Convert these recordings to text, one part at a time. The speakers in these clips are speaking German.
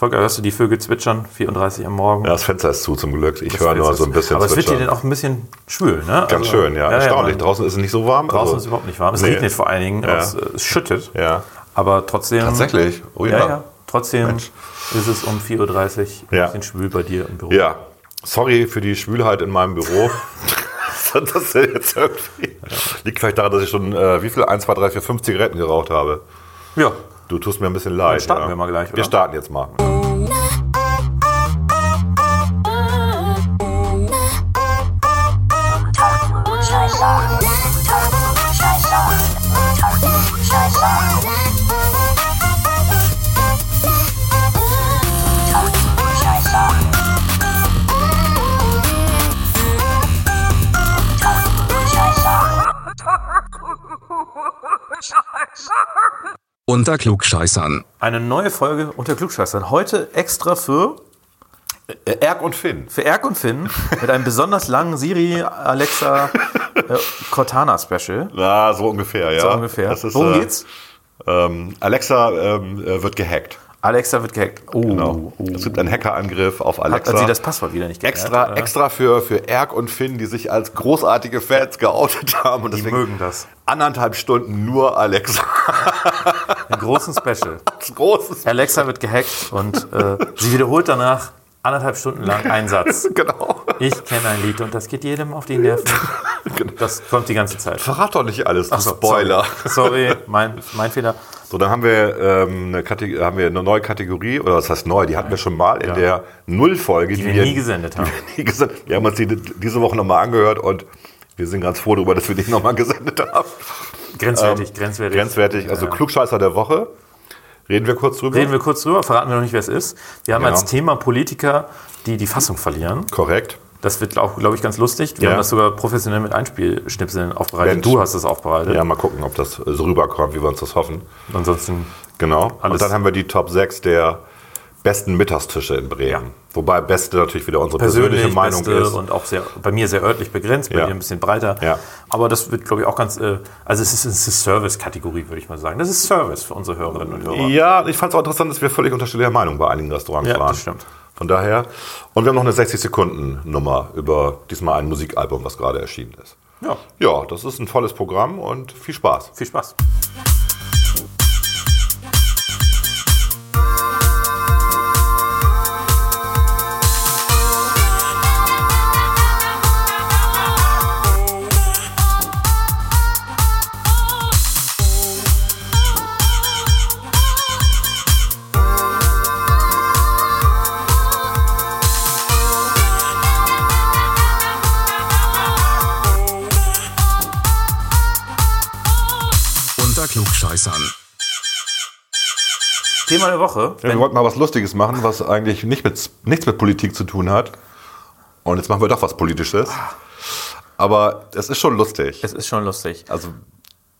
Volker, hörst du die Vögel zwitschern? 34 am Morgen. Ja, das Fenster ist zu zum Glück. Ich höre nur so ein bisschen Aber es wird dir dann auch ein bisschen schwül, ne? Ganz schön, ja. Erstaunlich. man- Draußen ist es nicht so warm. draußen also- ist es überhaupt nicht warm. Es Nee. regnet vor allen Dingen, Ja. es, äh, es schüttet. Ja. Aber trotzdem. Tatsächlich? Oh ja. ja, ja. Trotzdem Mensch. ist es um 4.30 Uhr Ja. ein bisschen schwül bei dir im Büro. Ja. Sorry für die Schwülheit in meinem Büro. das ja jetzt irgendwie. Liegt vielleicht daran, dass ich schon, äh, wie viel? 1, 2, 3, 4, 5 Zigaretten geraucht habe. ja. Du tust mir ein bisschen leid. starten ja. wir mal gleich, Wir oder? starten jetzt mal. Unter Klugscheißern. Eine neue Folge unter Klugscheißern. Heute extra für, Äh, Erk und Finn. für Erk und Finn mit einem besonders langen Siri, Alexa, äh, Cortana Special. Na, so ungefähr, ja. So ungefähr. Das ist, Worum äh, geht's? Ähm, Alexa ähm, äh, wird gehackt. Alexa wird gehackt. Oh, Genau. oh. Es gibt einen Hackerangriff auf Alexa. Hat sie das Passwort wieder nicht geklärt? extra, oder? extra für, für Erk und Finn, die sich als großartige Fans geoutet haben. Und Die mögen das. anderthalb Stunden nur Alexa. Einen großen Special. Großes. Alexa wird gehackt und äh, sie wiederholt danach anderthalb Stunden lang einen Satz. Genau. Ich kenne ein Lied und das geht jedem auf die Nerven. Das kommt die ganze Zeit. Verrat doch nicht alles, Ach so, Spoiler. Sorry, sorry mein, mein Fehler. So, dann haben wir, ähm, eine haben wir eine neue Kategorie, oder was heißt neu, die hatten wir schon mal in Ja. der Nullfolge, die, wir nie gesendet haben. Die wir, nie gesendet, wir haben uns die diese Woche nochmal angehört und wir sind ganz froh darüber, dass wir die nochmal gesendet haben. Grenzwertig, grenzwertig. Grenzwertig, also Klugscheißer der Woche. Reden wir kurz drüber? Reden wir kurz drüber, verraten wir noch nicht, wer es ist. Wir haben Ja. als Thema Politiker, die die Fassung verlieren. Korrekt. Das wird auch, glaube ich, ganz lustig. Wir Ja. haben das sogar professionell mit Einspielschnipseln aufbereitet. Mensch. Du hast es aufbereitet. Ja, mal gucken, ob das so rüberkommt, wie wir uns das hoffen. Ansonsten, Genau. Und dann haben wir die Top 6 der besten Mittagstische in Bremen. Ja. Wobei beste natürlich wieder unsere persönliche persönlich, Meinung beste ist. und auch sehr, bei mir sehr örtlich begrenzt, bei Ja. dir ein bisschen breiter. Ja. Aber das wird, glaube ich, auch ganz, äh, also es ist eine Service-Kategorie, würde ich mal sagen. Das ist Service für unsere Hörerinnen und Hörer. Ja, ich fand es auch interessant, dass wir völlig unterschiedlicher Meinung bei einigen Restaurants Ja, waren. das stimmt. Von daher. Und wir haben noch eine 60-Sekunden-Nummer über diesmal ein Musikalbum, was gerade erschienen ist. Ja, Ja, das ist ein volles Programm und viel Spaß. viel Spaß. Unter Thema der Woche. Ja, wir wollten mal was Lustiges machen, was eigentlich nicht mit, nichts mit Politik zu tun hat. Und jetzt machen wir doch was Politisches. Aber es ist schon lustig. Es ist schon lustig. Also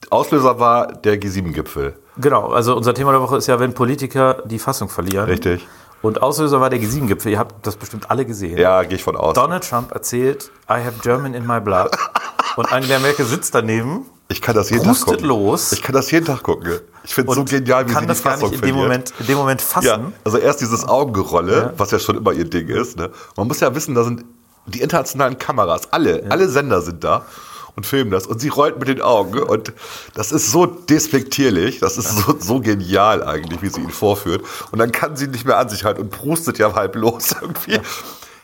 Auslöser war der G7-Gipfel. Genau, also unser Thema der Woche ist ja, wenn Politiker die Fassung verlieren. Richtig. Und Auslöser war der G7-Gipfel. Ihr habt das bestimmt alle gesehen. Ja, gehe ich von aus. Donald Trump erzählt, I have German in my blood. Und Angela Merkel sitzt daneben, Ich kann das jeden Tag gucken. los. Ich kann das jeden Tag gucken. Ich finde es so genial, wie kann sie das die gar Fassung nicht in dem. Moment, in dem Moment fassen. Ja, also erst dieses Augengerolle, was ja schon immer ihr Ding ist. Ne? Man muss ja wissen, da sind die internationalen Kameras, alle, alle Sender sind da und filmen das. Und sie rollt mit den Augen. Und das ist so despektierlich, das ist so, so genial eigentlich, wie sie ihn vorführt. Und dann kann sie nicht mehr an sich halten und prustet ja halb los irgendwie.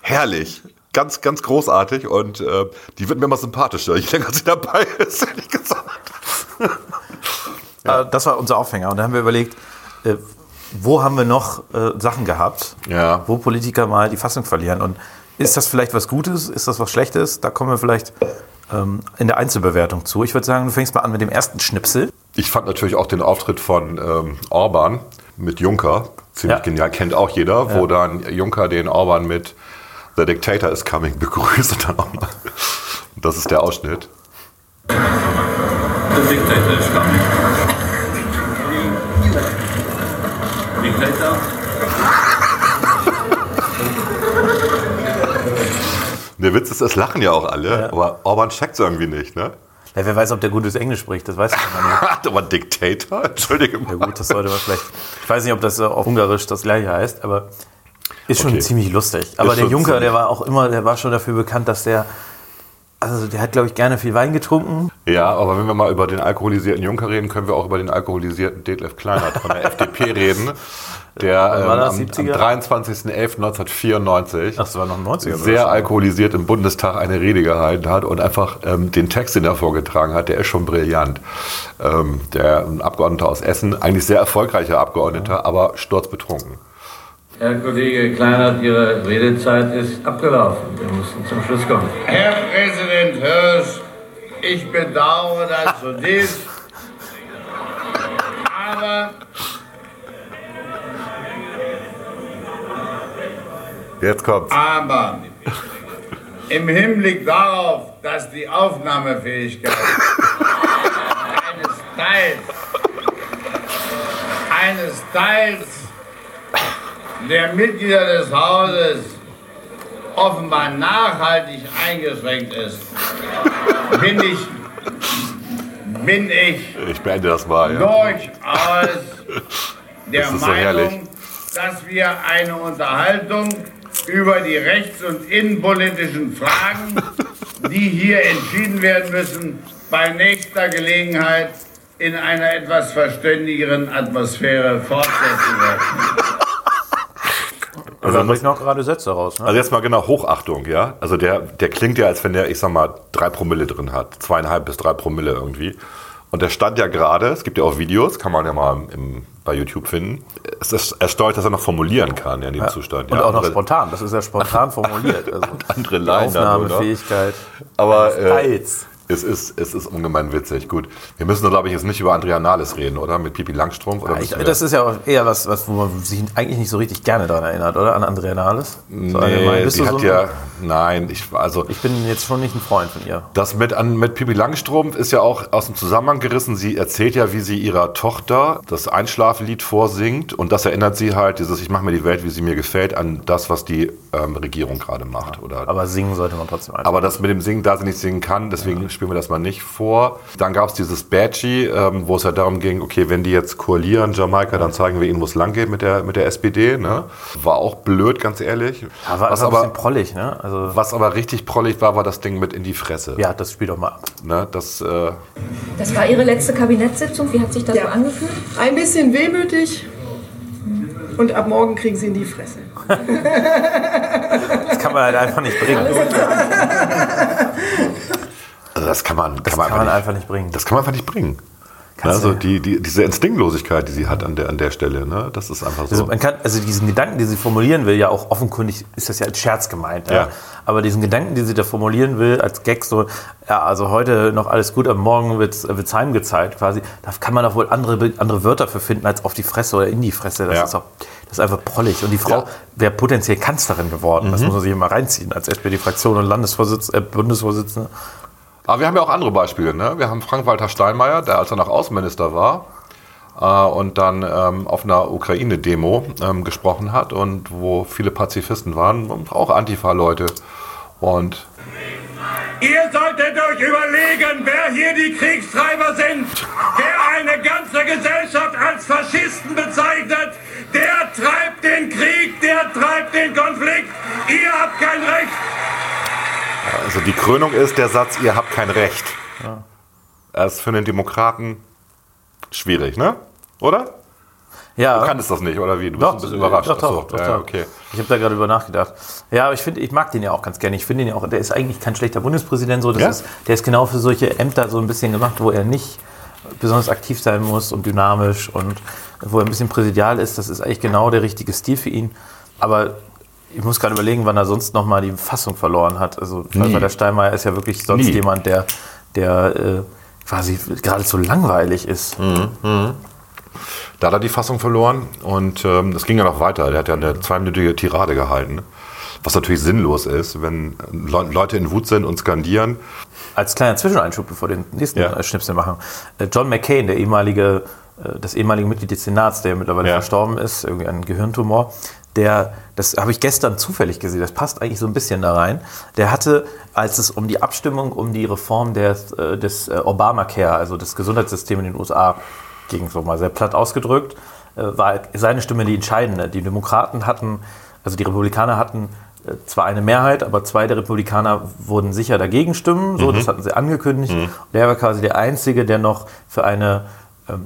Herrlich. Ganz, ganz großartig und äh, die wird mir immer sympathischer, je länger sie dabei ist, ehrlich gesagt. Äh, Das war unser Aufhänger. Und dann haben wir überlegt, äh, wo haben wir noch äh, Sachen gehabt, Ja. wo Politiker mal die Fassung verlieren. Und ist das vielleicht was Gutes? Ist das was Schlechtes? Da kommen wir vielleicht ähm, in der Einzelbewertung zu. Ich würde sagen, du fängst mal an mit dem ersten Schnipsel. Ich fand natürlich auch den Auftritt von ähm, Orban mit Juncker ziemlich Ja. genial, kennt auch jeder, wo dann Juncker den Orban mit The Dictator is coming begrüßt und dann auch mal. Und das ist der Ausschnitt. The dictator is coming. Dictator? Der Witz ist, es lachen ja auch alle, aber Orban checkt es irgendwie nicht, ne? Ja, wer weiß, ob der gutes Englisch spricht, das weiß ich nicht. aber Diktator? Entschuldige Ja gut, das sollte man vielleicht. Ich weiß nicht, ob das auf Ungarisch das gleiche heißt, aber ist schon Okay. ziemlich lustig. Aber Ist der schon Juncker, der war auch immer, der war schon dafür bekannt, dass der, also der hat, glaube ich, gerne viel Wein getrunken. Ja, aber wenn wir mal über den alkoholisierten Juncker reden, können wir auch über den alkoholisierten Detlef Kleinert von der FDP reden, der ähm, am, am 70er? 23.11.1994 Ach, das war noch 90er. oder sehr alkoholisiert im Bundestag eine Rede gehalten hat und einfach ähm, den Text, den er vorgetragen hat, der ist schon brillant. Ähm, der ein Abgeordneter aus Essen, eigentlich sehr erfolgreicher Abgeordneter, aber sturzbetrunken. Herr Kollege Kleinert, Ihre Redezeit ist abgelaufen. Wir müssen zum Schluss kommen. Herr Präsident Hirsch, ich bedauere das zutiefst. Aber Jetzt kommt's. Aber im Hinblick darauf, dass die Aufnahmefähigkeit eines Teils, eines Teils der Mitglieder des Hauses offenbar nachhaltig eingeschränkt ist, bin ich, bin ich Ich beende das mal. Ja. durchaus der Das so herrlich. Meinung, dass wir eine Unterhaltung über die rechts- und innenpolitischen Fragen, die hier entschieden werden müssen, bei nächster Gelegenheit in einer etwas verständigeren Atmosphäre fortsetzen werden. Also da ich noch gerade Sätze raus. Ne? Also jetzt mal genau Hochachtung, ja. Also der, der klingt ja, als wenn der, ich sag mal, drei Promille drin hat. Zweieinhalb bis drei Promille irgendwie. Und der stand ja gerade, es gibt ja auch Videos, kann man ja mal im, bei YouTube finden. Es ist erstaunlich, dass er noch formulieren kann ja, in dem Zustand. Und ja. auch noch spontan. Das ist ja spontan formuliert. Also andere Line? Aufnahmefähigkeit. Aber äh, Teils. Es, ist, es ist ungemein witzig. Gut, wir müssen, glaube ich, jetzt nicht über Andrea Nahles reden, oder? Mit Pipi Langstrumpf? Oder Ich, müssen wir- das ist ja auch eher was, was, wo man sich eigentlich nicht so richtig gerne daran erinnert, oder? An Andrea Nahles? So nee, Bist du hat so ja, ein- nein, ich, also Ich bin jetzt schon nicht ein Freund von ihr. Das mit, an, mit Pippi Langstrumpf ist ja auch aus dem Zusammenhang gerissen. Sie erzählt ja, wie sie ihrer Tochter das Einschlaflied vorsingt. Und das erinnert sie halt, dieses Ich mache mir die Welt, wie sie mir gefällt, an das, was die ähm, Regierung gerade macht. Oder Aber singen sollte man trotzdem einfach. aber das mit dem Singen, da sie nicht singen kann, deswegen spielen wir das mal nicht vor. Dann gab es dieses Badgie, ähm, wo es ja darum ging, okay, wenn die jetzt koalieren, Jamaika, dann zeigen wir ihnen, wo es lang geht mit der, mit der SPD. Ne? War auch blöd, ganz ehrlich. Ja, war was, aber ein bisschen prollig, ne? Also, was aber richtig prollig war, war das Ding mit in die Fresse. ja, das spielt doch mal ab. Ne? Das, äh, Das war Ihre letzte Kabinettssitzung. Wie hat sich das Ja. so angefühlt? Ein bisschen wehmütig und ab morgen kriegen sie in die Fresse. Das kann man halt einfach nicht bringen. Also das kann man, Das kann man, kann man einfach, einfach nicht bringen. nicht, das kann man einfach nicht bringen. Kannst also du- die, die, diese Instinktlosigkeit, die sie hat an der, an der Stelle, ne? das ist einfach Also, so. man kann, also diesen Gedanken, den sie formulieren will, ja auch offenkundig ist das ja als Scherz gemeint. Ja. Ja. Aber diesen Gedanken, den sie da formulieren will, als Gag, so, ja, also heute noch alles gut, aber morgen wird es heimgezahlt quasi, da kann man doch wohl andere, andere Wörter für finden als auf die Fresse oder in die Fresse. Das, Ja. ist, auch, das ist einfach prollig. Und die Frau Ja. wäre potenziell Kanzlerin geworden. Mhm. Das muss man sich immer reinziehen als SPD-Fraktion und Landesvorsitz, äh, Bundesvorsitzende. Aber wir haben ja auch andere Beispiele. Ne? Wir haben Frank-Walter Steinmeier, der als er noch Außenminister war äh, und dann ähm, auf einer Ukraine-Demo ähm, gesprochen hat und wo viele Pazifisten waren und auch Antifa-Leute. Und Ihr solltet euch überlegen, wer hier die Kriegstreiber sind. Wer eine ganze Gesellschaft als Faschisten bezeichnet, der treibt den Krieg, der treibt den Konflikt. Ihr habt kein Recht. Also die Krönung ist der Satz, ihr habt kein Recht. Das ist für einen Demokraten schwierig, ne? Oder? Ja. Du kannst das nicht, oder wie? Du bist Doch, ein bisschen überrascht. Doch, doch, doch, ja, okay. Ich habe da gerade über nachgedacht. Ja, aber ich finde, ich mag den ja auch ganz gerne. Ich finde ihn ja auch, der ist eigentlich kein schlechter Bundespräsident. So, das Ja? ist, der ist genau für solche Ämter so ein bisschen gemacht, wo er nicht besonders aktiv sein muss und dynamisch und wo er ein bisschen präsidial ist. Das ist eigentlich genau der richtige Stil für ihn. Aber ich muss gerade überlegen, wann er sonst noch mal die Fassung verloren hat. Also weil der Steinmeier ist ja wirklich sonst Nie. jemand, der, der äh, quasi geradezu langweilig ist. Da hat er die Fassung verloren und ähm, das ging ja noch weiter. Der hat ja eine zweiminütige Tirade gehalten. Was natürlich sinnlos ist, wenn Le Leute in Wut sind und skandieren. Als kleiner Zwischeneinschub, bevor wir den nächsten Ja. äh, Schnipsel machen. Äh, John McCain, der ehemalige, äh, das ehemalige Mitglied des Senats, der mittlerweile Ja. verstorben ist, irgendwie ein Gehirntumor, der, das habe ich gestern zufällig gesehen, das passt eigentlich so ein bisschen da rein, der hatte, als es um die Abstimmung, um die Reform des, äh, des äh, Obamacare, also des Gesundheitssystems in den USA ging, so mal sehr platt ausgedrückt, äh, war seine Stimme die entscheidende. Die Demokraten hatten, also die Republikaner hatten zwar eine Mehrheit, aber zwei der Republikaner wurden sicher dagegen stimmen. So, das hatten sie angekündigt. Und der war quasi der Einzige, der noch für eine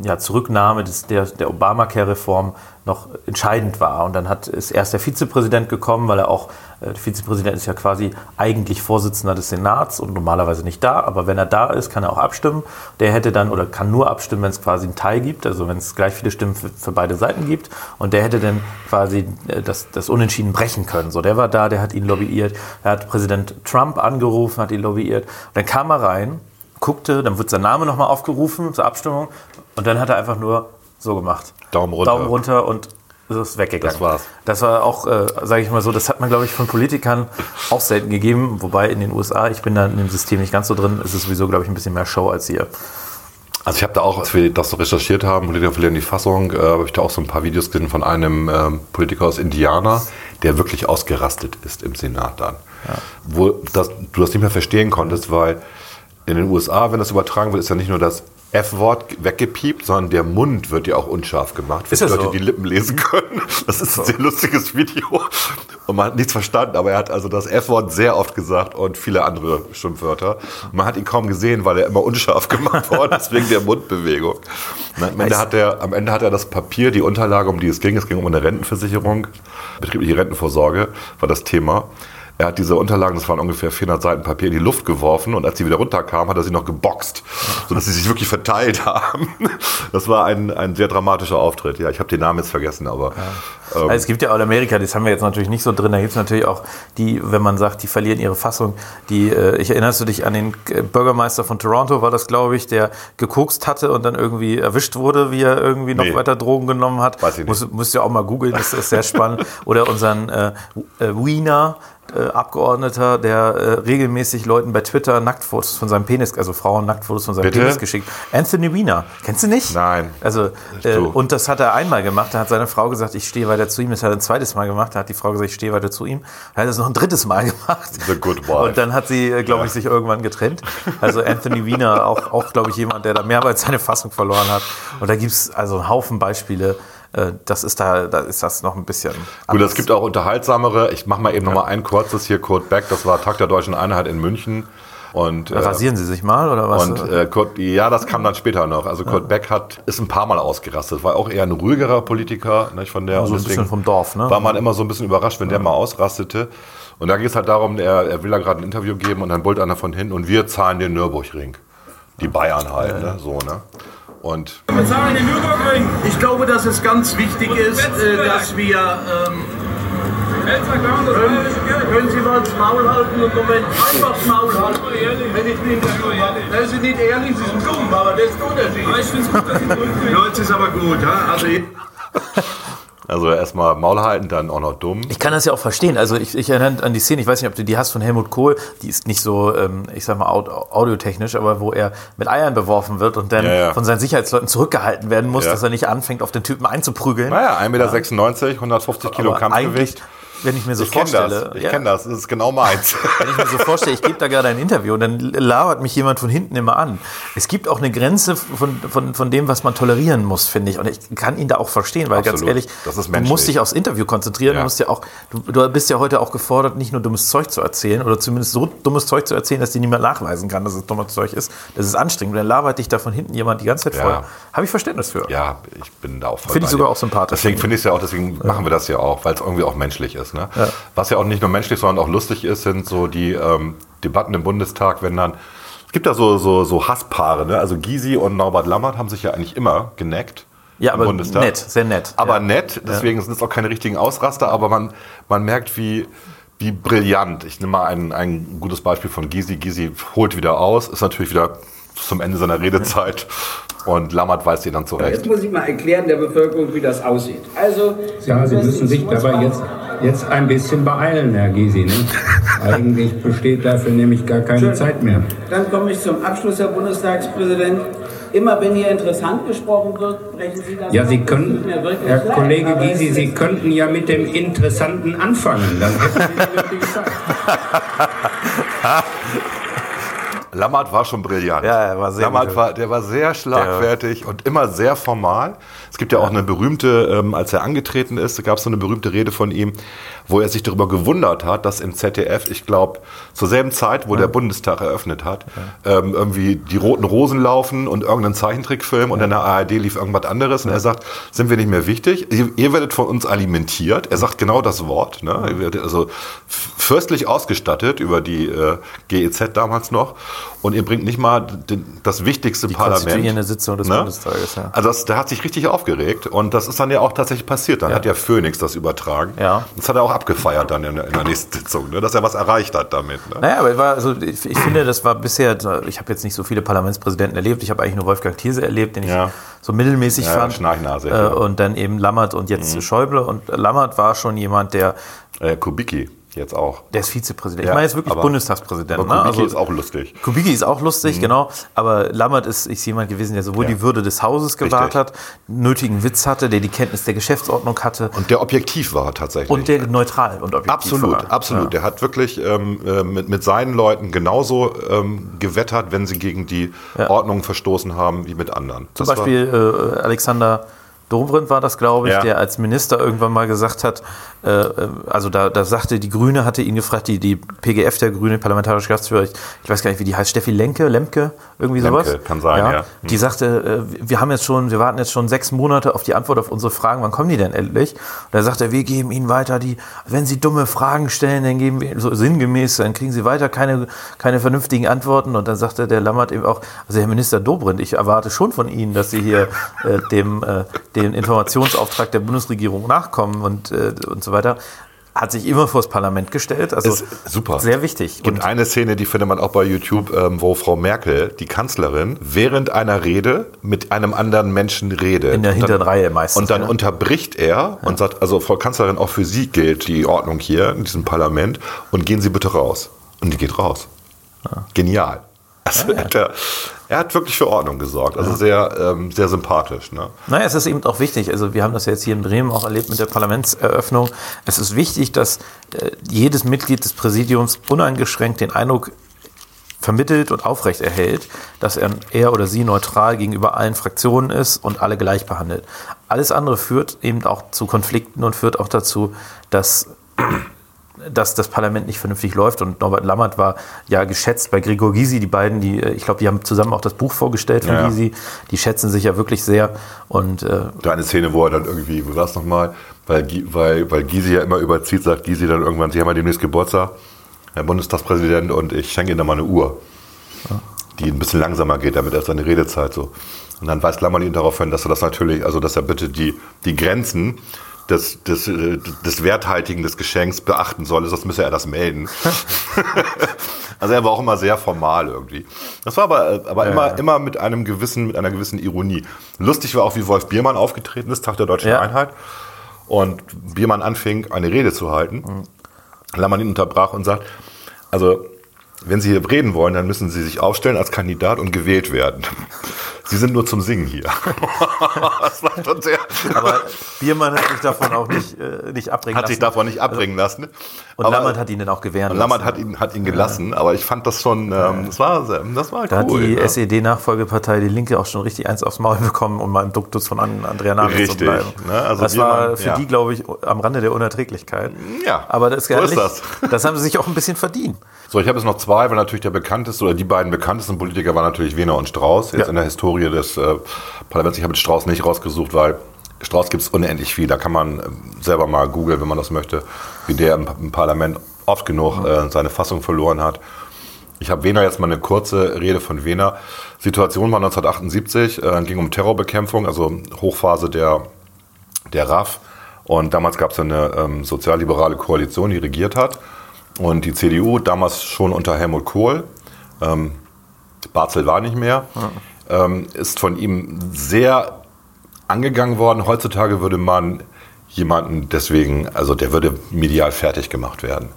ja, Zurücknahme des, der, der Obamacare-Reform noch entscheidend war. Und dann hat, ist erst der Vizepräsident gekommen, weil er auch, äh, der Vizepräsident ist ja quasi eigentlich Vorsitzender des Senats und normalerweise nicht da, aber wenn er da ist, kann er auch abstimmen. Der hätte dann oder kann nur abstimmen, wenn es quasi einen Teil gibt, also wenn es gleich viele Stimmen für, für beide Seiten gibt. Und der hätte dann quasi äh, das, das Unentschieden brechen können. So, der war da, der hat ihn lobbyiert, er hat Präsident Trump angerufen, hat ihn lobbyiert. Und dann kam er rein guckte, dann wird sein Name nochmal aufgerufen zur Abstimmung und dann hat er einfach nur so gemacht. Daumen runter. Daumen runter und es ist weggegangen. Das war's. Das war auch, äh, sage ich mal so, das hat man, glaube ich, von Politikern auch selten gegeben. Wobei in den USA, ich bin da in dem System nicht ganz so drin, ist es sowieso, glaube ich, ein bisschen mehr Show als hier. Also ich habe da auch, als wir das so recherchiert haben, Politiker verlieren die Fassung, äh, habe ich da auch so ein paar Videos gesehen von einem ähm, Politiker aus Indiana, der wirklich ausgerastet ist im Senat dann. Wo das, du das nicht mehr verstehen konntest, weil in den USA, wenn das übertragen wird, ist ja nicht nur das F-Wort weggepiept, sondern der Mund wird ja auch unscharf gemacht, für Ist die das Leute, so? die Lippen lesen können. Das ist ein sehr lustiges Video. Und man hat nichts verstanden, aber er hat also das F-Wort sehr oft gesagt und viele andere Schimpfwörter. Und man hat ihn kaum gesehen, weil er immer unscharf gemacht worden ist wegen der Mundbewegung. Und am, Ende hat er, am Ende hat er das Papier, die Unterlage, um die es ging, es ging um eine Rentenversicherung, betriebliche Rentenvorsorge war das Thema. Er hat diese Unterlagen, das waren ungefähr 400 Seiten Papier, in die Luft geworfen und als sie wieder runterkamen, hat er sie noch geboxt, sodass sie sich wirklich verteilt haben. Das war ein, ein sehr dramatischer Auftritt. Ja, ich habe den Namen jetzt vergessen, aber ähm, Also es gibt ja auch in Amerika, das haben wir jetzt natürlich nicht so drin, da gibt es natürlich auch die, wenn man sagt, die verlieren ihre Fassung, die, äh, ich erinnerst du dich an den äh, Bürgermeister von Toronto, war das glaube ich, der gekokst hatte und dann irgendwie erwischt wurde, wie er irgendwie noch Nee. weiter Drogen genommen hat. Weiß ich nicht. Muss, müsst ihr auch mal googeln, das ist sehr spannend. Oder unseren äh, äh, Wiener, äh, Abgeordneter, der äh, regelmäßig Leuten bei Twitter Nacktfotos von seinem Penis, also Frauen Nacktfotos von seinem Bitte? Penis geschickt. Anthony Wiener, kennst du nicht? Nein. Also, äh, und das hat er einmal gemacht. Da hat seine Frau gesagt, ich stehe weiter zu ihm. Das hat er ein zweites Mal gemacht. Da hat die Frau gesagt, ich stehe weiter zu ihm. Er hat es noch ein drittes Mal gemacht. The good wife. Und dann hat sie, glaube ich, sich irgendwann getrennt. Also Anthony Wiener, auch, auch glaube ich, jemand, der da mehrmals seine Fassung verloren hat. Und da gibt es also einen Haufen Beispiele. Äh, Das ist da, da ist das noch ein bisschen. Gut, es gibt auch unterhaltsamere. Ich mache mal eben noch mal ein kurzes hier. Kurt Beck, das war Tag der Deutschen Einheit in München. Und, äh, Rasieren Sie sich mal oder was? und äh, Kurt, ja, das kam dann später noch. Also Kurt Beck hat, ist ein paar Mal ausgerastet. War auch eher ein ruhigerer Politiker. Nicht, von der, so und ein bisschen vom Dorf, ne? War man immer so ein bisschen überrascht, wenn der mal ausrastete. Und da ging es halt darum, er, er will da gerade ein Interview geben und dann bullt einer von hinten und wir zahlen den Nürburgring. Die Bayern halt, ne? So, ne? Und bezahlen den Nürburgring. Ich glaube, dass es ganz wichtig ist, äh, dass wir. Ähm, können, können Sie mal das Maul halten und Moment einfach das Maul halten? Wenn ich nicht das sind nicht ehrlich, Sie sind dumm, aber das ist der Unterschied. Ich finde es gut, dass Sie jetzt ist aber gut, ja? Also, also erstmal Maul halten, dann auch noch dumm. Ich kann das ja auch verstehen. Also ich, ich erinnere an die Szene, ich weiß nicht, ob du die hast von Helmut Kohl, die ist nicht so, ähm, ich sag mal, aud- audiotechnisch, aber wo er mit Eiern beworfen wird und dann Ja, ja. von seinen Sicherheitsleuten zurückgehalten werden muss, Ja. dass er nicht anfängt, auf den Typen einzuprügeln. Naja, 1,96 Meter, 150 Kilo Aber Kampfgewicht. Wenn ich mir so Ich vorstelle, das, ich ja, kenne das, das ist genau meins. wenn ich mir so vorstelle, ich gebe da gerade ein Interview und dann labert mich jemand von hinten immer an. Es gibt auch eine Grenze von, von, von dem, was man tolerieren muss, finde ich. Und ich kann ihn da auch verstehen, weil ganz Absolut. ehrlich, Das ist du musst dich aufs Interview konzentrieren. Ja. Du, musst ja auch, du, du bist ja heute auch gefordert, nicht nur dummes Zeug zu erzählen oder zumindest so dummes Zeug zu erzählen, dass dir niemand nachweisen kann, dass es dummes Zeug ist. Das ist anstrengend. Und dann labert dich da von hinten jemand die ganze Zeit Ja. voll. Habe ich Verständnis für. Ja, ich bin da auch voll Finde ich sogar auch sympathisch. Deswegen finde ich es ja auch, deswegen machen wir das ja auch, weil es irgendwie auch menschlich ist. Ne? Was ja auch nicht nur menschlich, sondern auch lustig ist, sind so die ähm, Debatten im Bundestag, wenn dann. Es gibt da so, so, so Hasspaare, ne? Also Gysi und Norbert Lammert haben sich ja eigentlich immer geneckt. Ja, im aber Bundestag. nett, sehr nett. Aber Ja. nett, deswegen sind es auch keine richtigen Ausraster, aber man, man merkt, wie, wie brillant. Ich nehme mal ein, ein gutes Beispiel von Gysi. Gysi holt wieder aus, ist natürlich wieder zum Ende seiner Redezeit und Lammert weist ihn dann zurecht. Jetzt muss ich mal erklären der Bevölkerung, wie das aussieht. Also, Ja, Sie müssen sich dabei jetzt, jetzt ein bisschen beeilen, Herr Gysi. Ne? Eigentlich besteht dafür nämlich gar keine Schön. Zeit mehr. Dann komme ich zum Abschluss, Herr Bundestagspräsident. Immer wenn hier interessant gesprochen wird, brechen Sie das Ja, ab. Sie können, Herr leid, Kollege aber Gysi, Sie könnten ja mit dem Interessanten anfangen. Dann hätten Sie die wirklich Zeit. Lammert war schon brillant. Ja, er war sehr Lammert war, der war sehr schlagfertig und immer sehr formal. Es gibt ja auch eine berühmte, ähm, als er angetreten ist, gab es so eine berühmte Rede von ihm, wo er sich darüber gewundert hat, dass im ZDF, ich glaube, zur selben Zeit, wo der Bundestag eröffnet hat, ähm, irgendwie die roten Rosen laufen und irgendein Zeichentrickfilm und in der ARD lief irgendwas anderes und er sagt, sind wir nicht mehr wichtig? Ihr, ihr werdet von uns alimentiert. Er sagt genau das Wort. Ne? Also fürstlich ausgestattet über die äh, GEZ damals noch und ihr bringt nicht mal den, das wichtigste Die Parlament. konstituierende Sitzung des Bundestages, ja. Also das, der hat sich richtig aufgeregt und das ist dann ja auch tatsächlich passiert. Dann hat ja Phoenix das übertragen. Ja. Das hat er auch abgefeiert dann in, der- in der nächsten Sitzung, ne? dass er was erreicht hat damit. Ne? Naja, aber war, also ich, ich finde, das war bisher, ich habe jetzt nicht so viele Parlamentspräsidenten erlebt, ich habe eigentlich nur Wolfgang Thiese erlebt, den ich Ja. so mittelmäßig Ja, ja, fand. Schnarchnase, äh, klar. und dann eben Lammert und jetzt Schäuble. Und Lammert war schon jemand, der, Äh, Kubicki jetzt auch. der ist Vizepräsident. Ja, ich meine jetzt wirklich aber- Bundestagspräsident. Aber ne? Kubicki Also- ist auch lustig. Kubicki ist auch lustig, genau. Aber Lammert ist, ist jemand gewesen, der sowohl Ja. die Würde des Hauses gewahrt Richtig. hat, nötigen Witz hatte, der die Kenntnis der Geschäftsordnung hatte Und der objektiv war tatsächlich. und der neutral und objektiv Absolut, war. absolut. Ja. Der hat wirklich ähm, äh, mit, mit seinen Leuten genauso ähm, gewettert, wenn sie gegen die. Ordnung verstoßen haben, wie mit anderen. Zum Das Beispiel äh, Alexander Dobrindt war das, glaube ich, Ja. der als Minister irgendwann mal gesagt hat, äh, äh, also da, da sagte die Grüne, hatte ihn gefragt, die, die PGF der Grüne, parlamentarische Geschäftsführer, ich, ich weiß gar nicht, wie die heißt, Steffi Lenke, Lemke, irgendwie Lemke, sowas. kann sein, ja. Hm. Die sagte, äh, wir haben jetzt schon, wir warten jetzt schon sechs Monate auf die Antwort auf unsere Fragen, wann kommen die denn endlich? Und da sagte er, wir geben ihnen weiter die, wenn sie dumme Fragen stellen, dann geben wir, so sinngemäß, dann kriegen sie weiter keine, keine vernünftigen Antworten. Und dann sagte der Lammert eben auch, also Herr Minister Dobrindt, ich erwarte schon von Ihnen, dass Sie hier äh, dem, äh, dem Informationsauftrag der Bundesregierung nachkommen und, äh, und so weiter. Hat sich immer vors Parlament gestellt. Also Ist super. Sehr wichtig. Und eine Szene, die findet man auch bei YouTube, ähm, wo Frau Merkel, die Kanzlerin, während einer Rede mit einem anderen Menschen redet. In der hinteren Reihe meistens, Und dann ja. unterbricht er und sagt, also Frau Kanzlerin, auch für Sie gilt die Ordnung hier in diesem Parlament und gehen Sie bitte raus. Und die geht raus. Genial. Also hat er, er hat wirklich für Ordnung gesorgt. Also sehr, ähm, sehr sympathisch. Ne? Naja, es ist eben auch wichtig, also wir haben das jetzt hier in Bremen auch erlebt mit der Parlamentseröffnung. Es ist wichtig, dass äh, jedes Mitglied des Präsidiums uneingeschränkt den Eindruck vermittelt und aufrechterhält, dass er, er oder sie neutral gegenüber allen Fraktionen ist und alle gleich behandelt. Alles andere führt eben auch zu Konflikten und führt auch dazu, dass dass das Parlament nicht vernünftig läuft. Und Norbert Lammert war ja geschätzt bei Gregor Gysi, die beiden, die, äh, ich glaube, die haben zusammen auch das Buch vorgestellt von Ja. Gysi. Die schätzen sich ja wirklich sehr. Und äh, Da eine Szene, wo er dann irgendwie, wo war es nochmal, weil, weil, weil Gysi ja immer überzieht, sagt Gysi dann irgendwann, Sie haben ja demnächst Geburtstag, Herr Bundestagspräsident, und ich schenke Ihnen dann mal eine Uhr, die ein bisschen langsamer geht, damit er seine Redezeit so. Und dann weist Lammerl ihn darauf hin, dass er das natürlich, also dass er bitte die, die Grenzen des, des, äh, des Werthaltigen des Geschenks beachten solle, sonst müsse er das melden. also er war auch immer sehr formal irgendwie. Das war aber, aber immer, immer mit einem gewissen, mit einer gewissen Ironie. Lustig war auch, wie Wolf Biermann aufgetreten ist, Tag der Deutschen Ja. Einheit. Und Biermann anfing, eine Rede zu halten. Lammerl ihn unterbrach und sagt, also wenn Sie hier reden wollen, dann müssen Sie sich aufstellen als Kandidat und gewählt werden. Sie sind nur zum Singen hier. das war schon sehr. aber Biermann hat sich davon auch nicht, äh, nicht abbringen hat sich lassen. davon nicht abbringen lassen. Und Aber- Lammert hat ihn dann auch gewähren lassen. Lammert hat ihn, hat ihn gelassen, aber ich fand das schon, ähm, das war, das war Da hat cool. die ne? SED-Nachfolgepartei Die Linke auch schon richtig eins aufs Maul bekommen, um mal im Duktus von An- Andrea Nahles zu bleiben. ne? Also das Biermann, war für ja. die, glaube ich, am Rande der Unerträglichkeit. Ja, Aber das, ist so gar ist nicht- das. das haben sie sich auch ein bisschen verdient. So, ich habe jetzt noch zwei, weil natürlich der bekannteste oder die beiden bekanntesten Politiker waren natürlich Wehner und Strauß. Jetzt Ja. in der Historie des äh, Parlaments. Ich habe jetzt Strauß nicht rausgesucht, weil Strauß gibt es unendlich viel. Da kann man äh, selber mal googeln, wenn man das möchte, wie der im, im Parlament oft genug äh, seine Fassung verloren hat. Ich habe Wehner jetzt mal eine kurze Rede von Wehner. Situation war 1978, äh, ging um Terrorbekämpfung, also Hochphase der, der RAF. Und damals gab es eine ähm, sozialliberale Koalition, die regiert hat. Und die CDU, damals schon unter Helmut Kohl, ähm, Barzel war nicht mehr, ähm, ist von ihm sehr angegangen worden. Heutzutage würde man jemanden deswegen, also der würde medial fertig gemacht werden.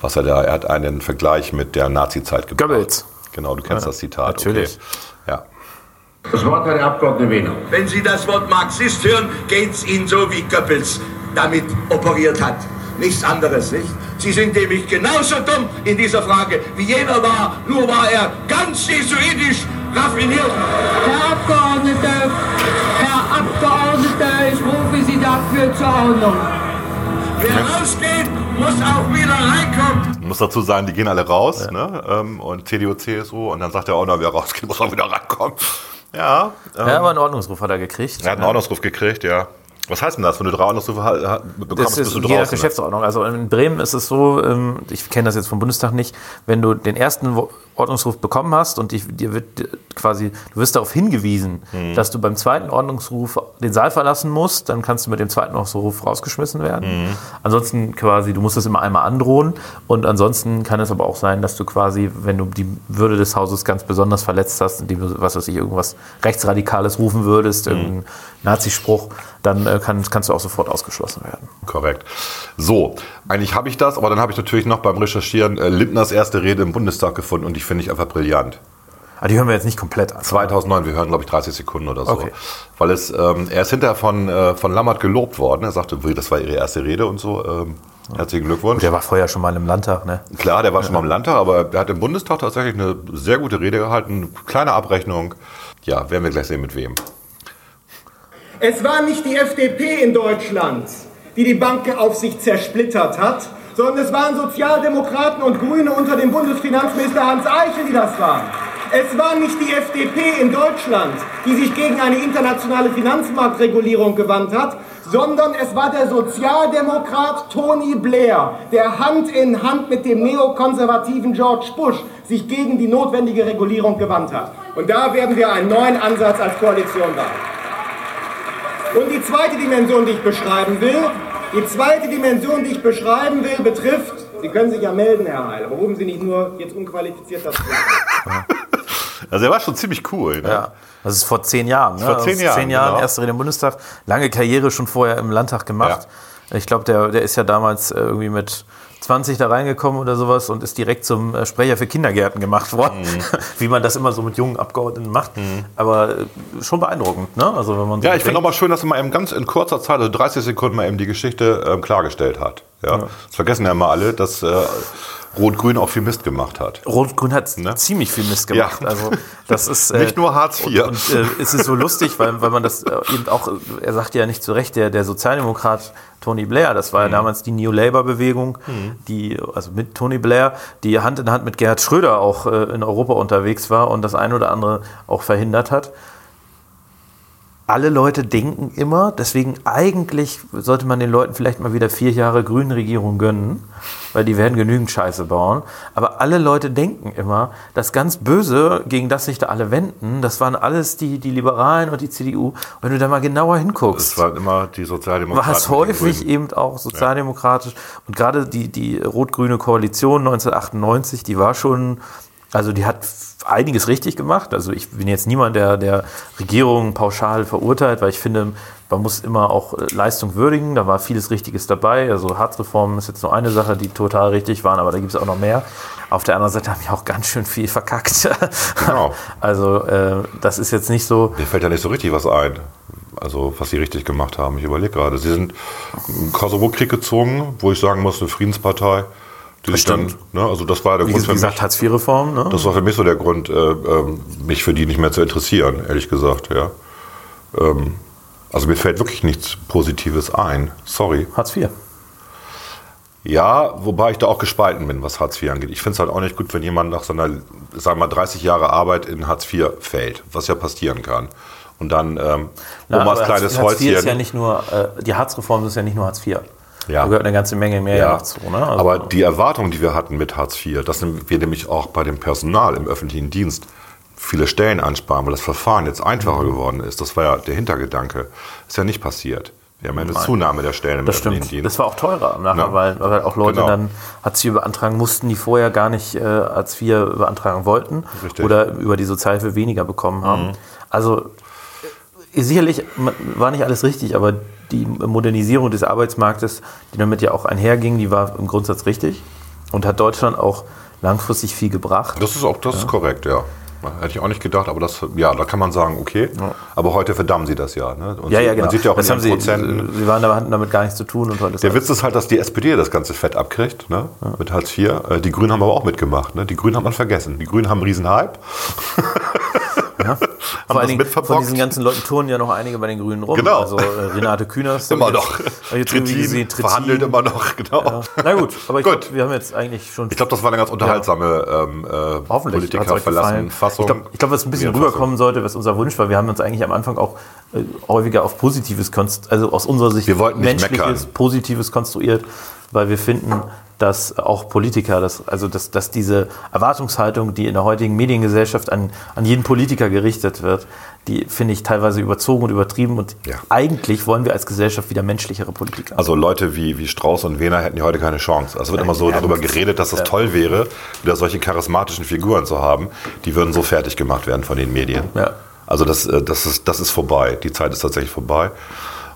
Was er da, er hat einen Vergleich mit der Nazi-Zeit gebracht. Goebbels. Genau, du kennst Ja, das Zitat. natürlich. Okay. Ja. Das Wort hat der Abgeordnete Wehner. Wenn Sie das Wort Marxist hören, geht's Ihnen so, wie Goebbels damit operiert hat. Nichts anderes, nicht? Sie sind nämlich genauso dumm in dieser Frage, wie jener war, nur war er ganz jesuitisch raffiniert. Herr Abgeordneter, Herr Abgeordneter, ich rufe Sie dafür zur Ordnung. Wer rausgeht, muss auch wieder reinkommen. Ich muss dazu sagen, die gehen alle raus, ne? Ähm, und CDU, CSU, und dann sagt er auch noch, wer rausgeht, muss auch wieder reinkommen. Ja. Ähm, Ja, aber einen Ordnungsruf hat er gekriegt. er hat einen Ordnungsruf gekriegt, ja. Was heißt denn das, wenn du drei ha- ha- bekommst, Das ist bist du je nach draußen? ne? Geschäftsordnung. Also in Bremen ist es so, ähm, ich kenne das jetzt vom Bundestag nicht, wenn du den ersten Ordnungsruf bekommen hast und dich- dir wird quasi, du wirst darauf hingewiesen, Mhm. dass du beim zweiten Ordnungsruf den Saal verlassen musst, dann kannst du mit dem zweiten Ordnungsruf rausgeschmissen werden. Mhm. Ansonsten quasi, du musst es immer einmal androhen und ansonsten kann es aber auch sein, dass du quasi, wenn du die Würde des Hauses ganz besonders verletzt hast, indem du, was weiß ich, irgendwas Rechtsradikales rufen würdest, Mhm. irgendeinen Nazispruch, dann äh, kann, kannst du auch sofort ausgeschlossen werden. Korrekt. So, eigentlich habe ich das, aber dann habe ich natürlich noch beim Recherchieren äh, Lindners erste Rede im Bundestag gefunden und die finde ich einfach brillant. Aber die hören wir jetzt nicht komplett an. 2009, wir hören glaube ich 30 Sekunden oder so. Okay. Weil es, ähm, er ist hinterher von, äh, von Lammert gelobt worden. Er sagte, das war ihre erste Rede und so. Ähm, herzlichen Glückwunsch. Der war vorher schon mal im Landtag, ne? Klar, der war schon mal im Landtag, aber er hat im Bundestag tatsächlich eine sehr gute Rede gehalten. Kleine Abrechnung. Ja, werden wir gleich sehen, mit wem. Es war nicht die FDP in Deutschland, die die Bankenaufsicht zersplittert hat, sondern es waren Sozialdemokraten und Grüne unter dem Bundesfinanzminister Hans Eichel, die das waren. Es war nicht die FDP in Deutschland, die sich gegen eine internationale Finanzmarktregulierung gewandt hat, sondern es war der Sozialdemokrat Tony Blair, der Hand in Hand mit dem neokonservativen George Bush sich gegen die notwendige Regulierung gewandt hat. Und da werden wir einen neuen Ansatz als Koalition wagen. Und die zweite Dimension, die ich beschreiben will, die zweite Dimension, die ich beschreiben will, betrifft, Sie können sich ja melden, Herr Heil, aber rufen Sie nicht nur jetzt unqualifiziert dazu. Also er war schon ziemlich cool. Ne? Ja. Das ist vor zehn Jahren. Ne? Vor zehn Das Jahren, Zehn Jahren, genau. erste Rede im Bundestag. Lange Karriere schon vorher im Landtag gemacht. Ich glaube, der, der ist ja damals äh, irgendwie mit 20 da reingekommen oder sowas und ist direkt zum äh, Sprecher für Kindergärten gemacht worden. Mhm. Wie man das immer so mit jungen Abgeordneten macht. Aber äh, schon beeindruckend, ne? Also wenn man so Ja, ich finde auch mal schön, dass mal eben ganz in kurzer Zeit, also 30 Sekunden, mal eben die Geschichte ähm, klargestellt hat. Ja? Das vergessen ja immer alle, dass äh, Rot-Grün auch viel Mist gemacht hat. Rot-Grün hat ziemlich viel Mist gemacht. Ne? Ja. Also das ist äh, Nicht nur Hartz IV. Und, und äh, es ist so lustig, weil, weil man das äh, eben auch, äh, er sagt ja nicht zu Recht, der, der Sozialdemokrat Tony Blair, das war ja damals die New Labour-Bewegung, Mhm. die also mit Tony Blair, die Hand in Hand mit Gerhard Schröder auch äh, in Europa unterwegs war und das eine oder andere auch verhindert hat alle Leute denken immer, deswegen eigentlich sollte man den Leuten vielleicht mal wieder vier Jahre grünen Regierung gönnen, weil die werden genügend Scheiße bauen. Aber alle Leute denken immer, das ganz Böse, gegen das sich da alle wenden, das waren alles die, die Liberalen und die CDU. Und wenn du da mal genauer hinguckst, Es waren immer die Sozialdemokraten. war es häufig eben auch sozialdemokratisch. Und gerade die, die rot-grüne Koalition 1998, die war schon, also die hat einiges richtig gemacht. Also ich bin jetzt niemand, der der Regierung pauschal verurteilt, weil ich finde, man muss immer auch äh, Leistung würdigen. Da war vieles Richtiges dabei. Also Harzreformen ist jetzt nur eine Sache, die total richtig waren, aber da gibt es auch noch mehr. Auf der anderen Seite haben die auch ganz schön viel verkackt. Genau. Also äh, das ist jetzt nicht so. Mir fällt ja nicht so richtig was ein. Also, was sie richtig gemacht haben. Ich überlege gerade. Sie sind im Kosovo-Krieg gezogen, wo ich sagen muss, eine Friedenspartei. Die sich dann, ne, also das war der Wie Grund für gesagt, mich. Hartz-IV-Reform. Ne? Das war für mich so der Grund, äh, ähm, mich für die nicht mehr zu interessieren, ehrlich gesagt, ja. Ähm, also mir fällt wirklich nichts Positives ein. Sorry. Hartz IV. Ja, wobei ich da auch gespalten bin, was Hartz IV angeht. Ich finde es halt auch nicht gut, wenn jemand nach seiner, sagen wir mal, 30 Jahre Arbeit in Hartz IV fällt, was ja passieren kann. Und dann ähm, Na, Omas kleines Hartz, Hartz IV ist ja nicht nur, äh, die Harzreform ist ja nicht nur Hartz IV. Ja. Da gehört eine ganze Menge mehr Ja, zu. Ne? Also, aber die Erwartung, die wir hatten mit Hartz IV, dass wir nämlich auch bei dem Personal im öffentlichen Dienst viele Stellen ansparen, weil das Verfahren jetzt einfacher geworden ist, das war ja der Hintergedanke, ist ja nicht passiert. Wir haben ja eine Nein. Zunahme der Stellen im das öffentlichen stimmt. Dienst. Das war auch teurer nachher, Ja. weil, weil auch Leute Genau. dann Hartz IV beantragen mussten, die vorher gar nicht äh, Hartz IV beantragen wollten Richtig. oder über die Sozialhilfe weniger bekommen haben. Mhm. Also sicherlich war nicht alles richtig, aber die Modernisierung des Arbeitsmarktes, die damit ja auch einherging, die war im Grundsatz richtig und hat Deutschland auch langfristig viel gebracht. Das ist auch das ist korrekt, ja. Hätte ich auch nicht gedacht, aber das, ja, da kann man sagen, okay. Aber heute verdammen sie das ja. Ne? Ja, ja, genau. Man sieht ja auch das haben sie, Prozenten. sie waren da, hatten damit gar nichts zu tun und heute Der Witz ist halt, dass die SPD das ganze Fett abkriegt, ne? mit Hartz IV. Äh, Die Grünen haben aber auch mitgemacht. Ne? Die Grünen hat man vergessen. Die Grünen haben einen riesen Hype. Ja. Vor allen Dingen von diesen ganzen Leuten turnen ja noch einige bei den Grünen rum. Genau. Also äh, Renate Künast. Immer noch. Jetzt, Trittin gesehen, Trittin. verhandelt immer noch, genau. Ja. Na gut, aber ich glaub, wir haben jetzt eigentlich schon. Ich glaube, das war eine ganz unterhaltsame ähm, äh, Hoffentlich Politiker verlassen Fassung. Ich glaube, glaub, was ein bisschen rüberkommen sollte, was unser Wunsch war, wir haben uns eigentlich am Anfang auch äh, häufiger auf Positives, also aus unserer Sicht Wir wollten nicht Menschliches, meckern. Positives konstruiert, weil wir finden, dass auch Politiker, dass, also dass, dass diese Erwartungshaltung, die in der heutigen Mediengesellschaft an, an jeden Politiker gerichtet wird, die finde ich teilweise überzogen und übertrieben und eigentlich wollen wir als Gesellschaft wieder menschlichere Politiker. Also Leute wie, wie Strauß und Wehner hätten ja heute keine Chance. Also wird immer so Ja, darüber geredet, dass es Ja. toll wäre, wieder solche charismatischen Figuren zu haben. Die würden so fertig gemacht werden von den Medien. Ja. Also das, äh, das, ist, das ist vorbei. Die Zeit ist tatsächlich vorbei.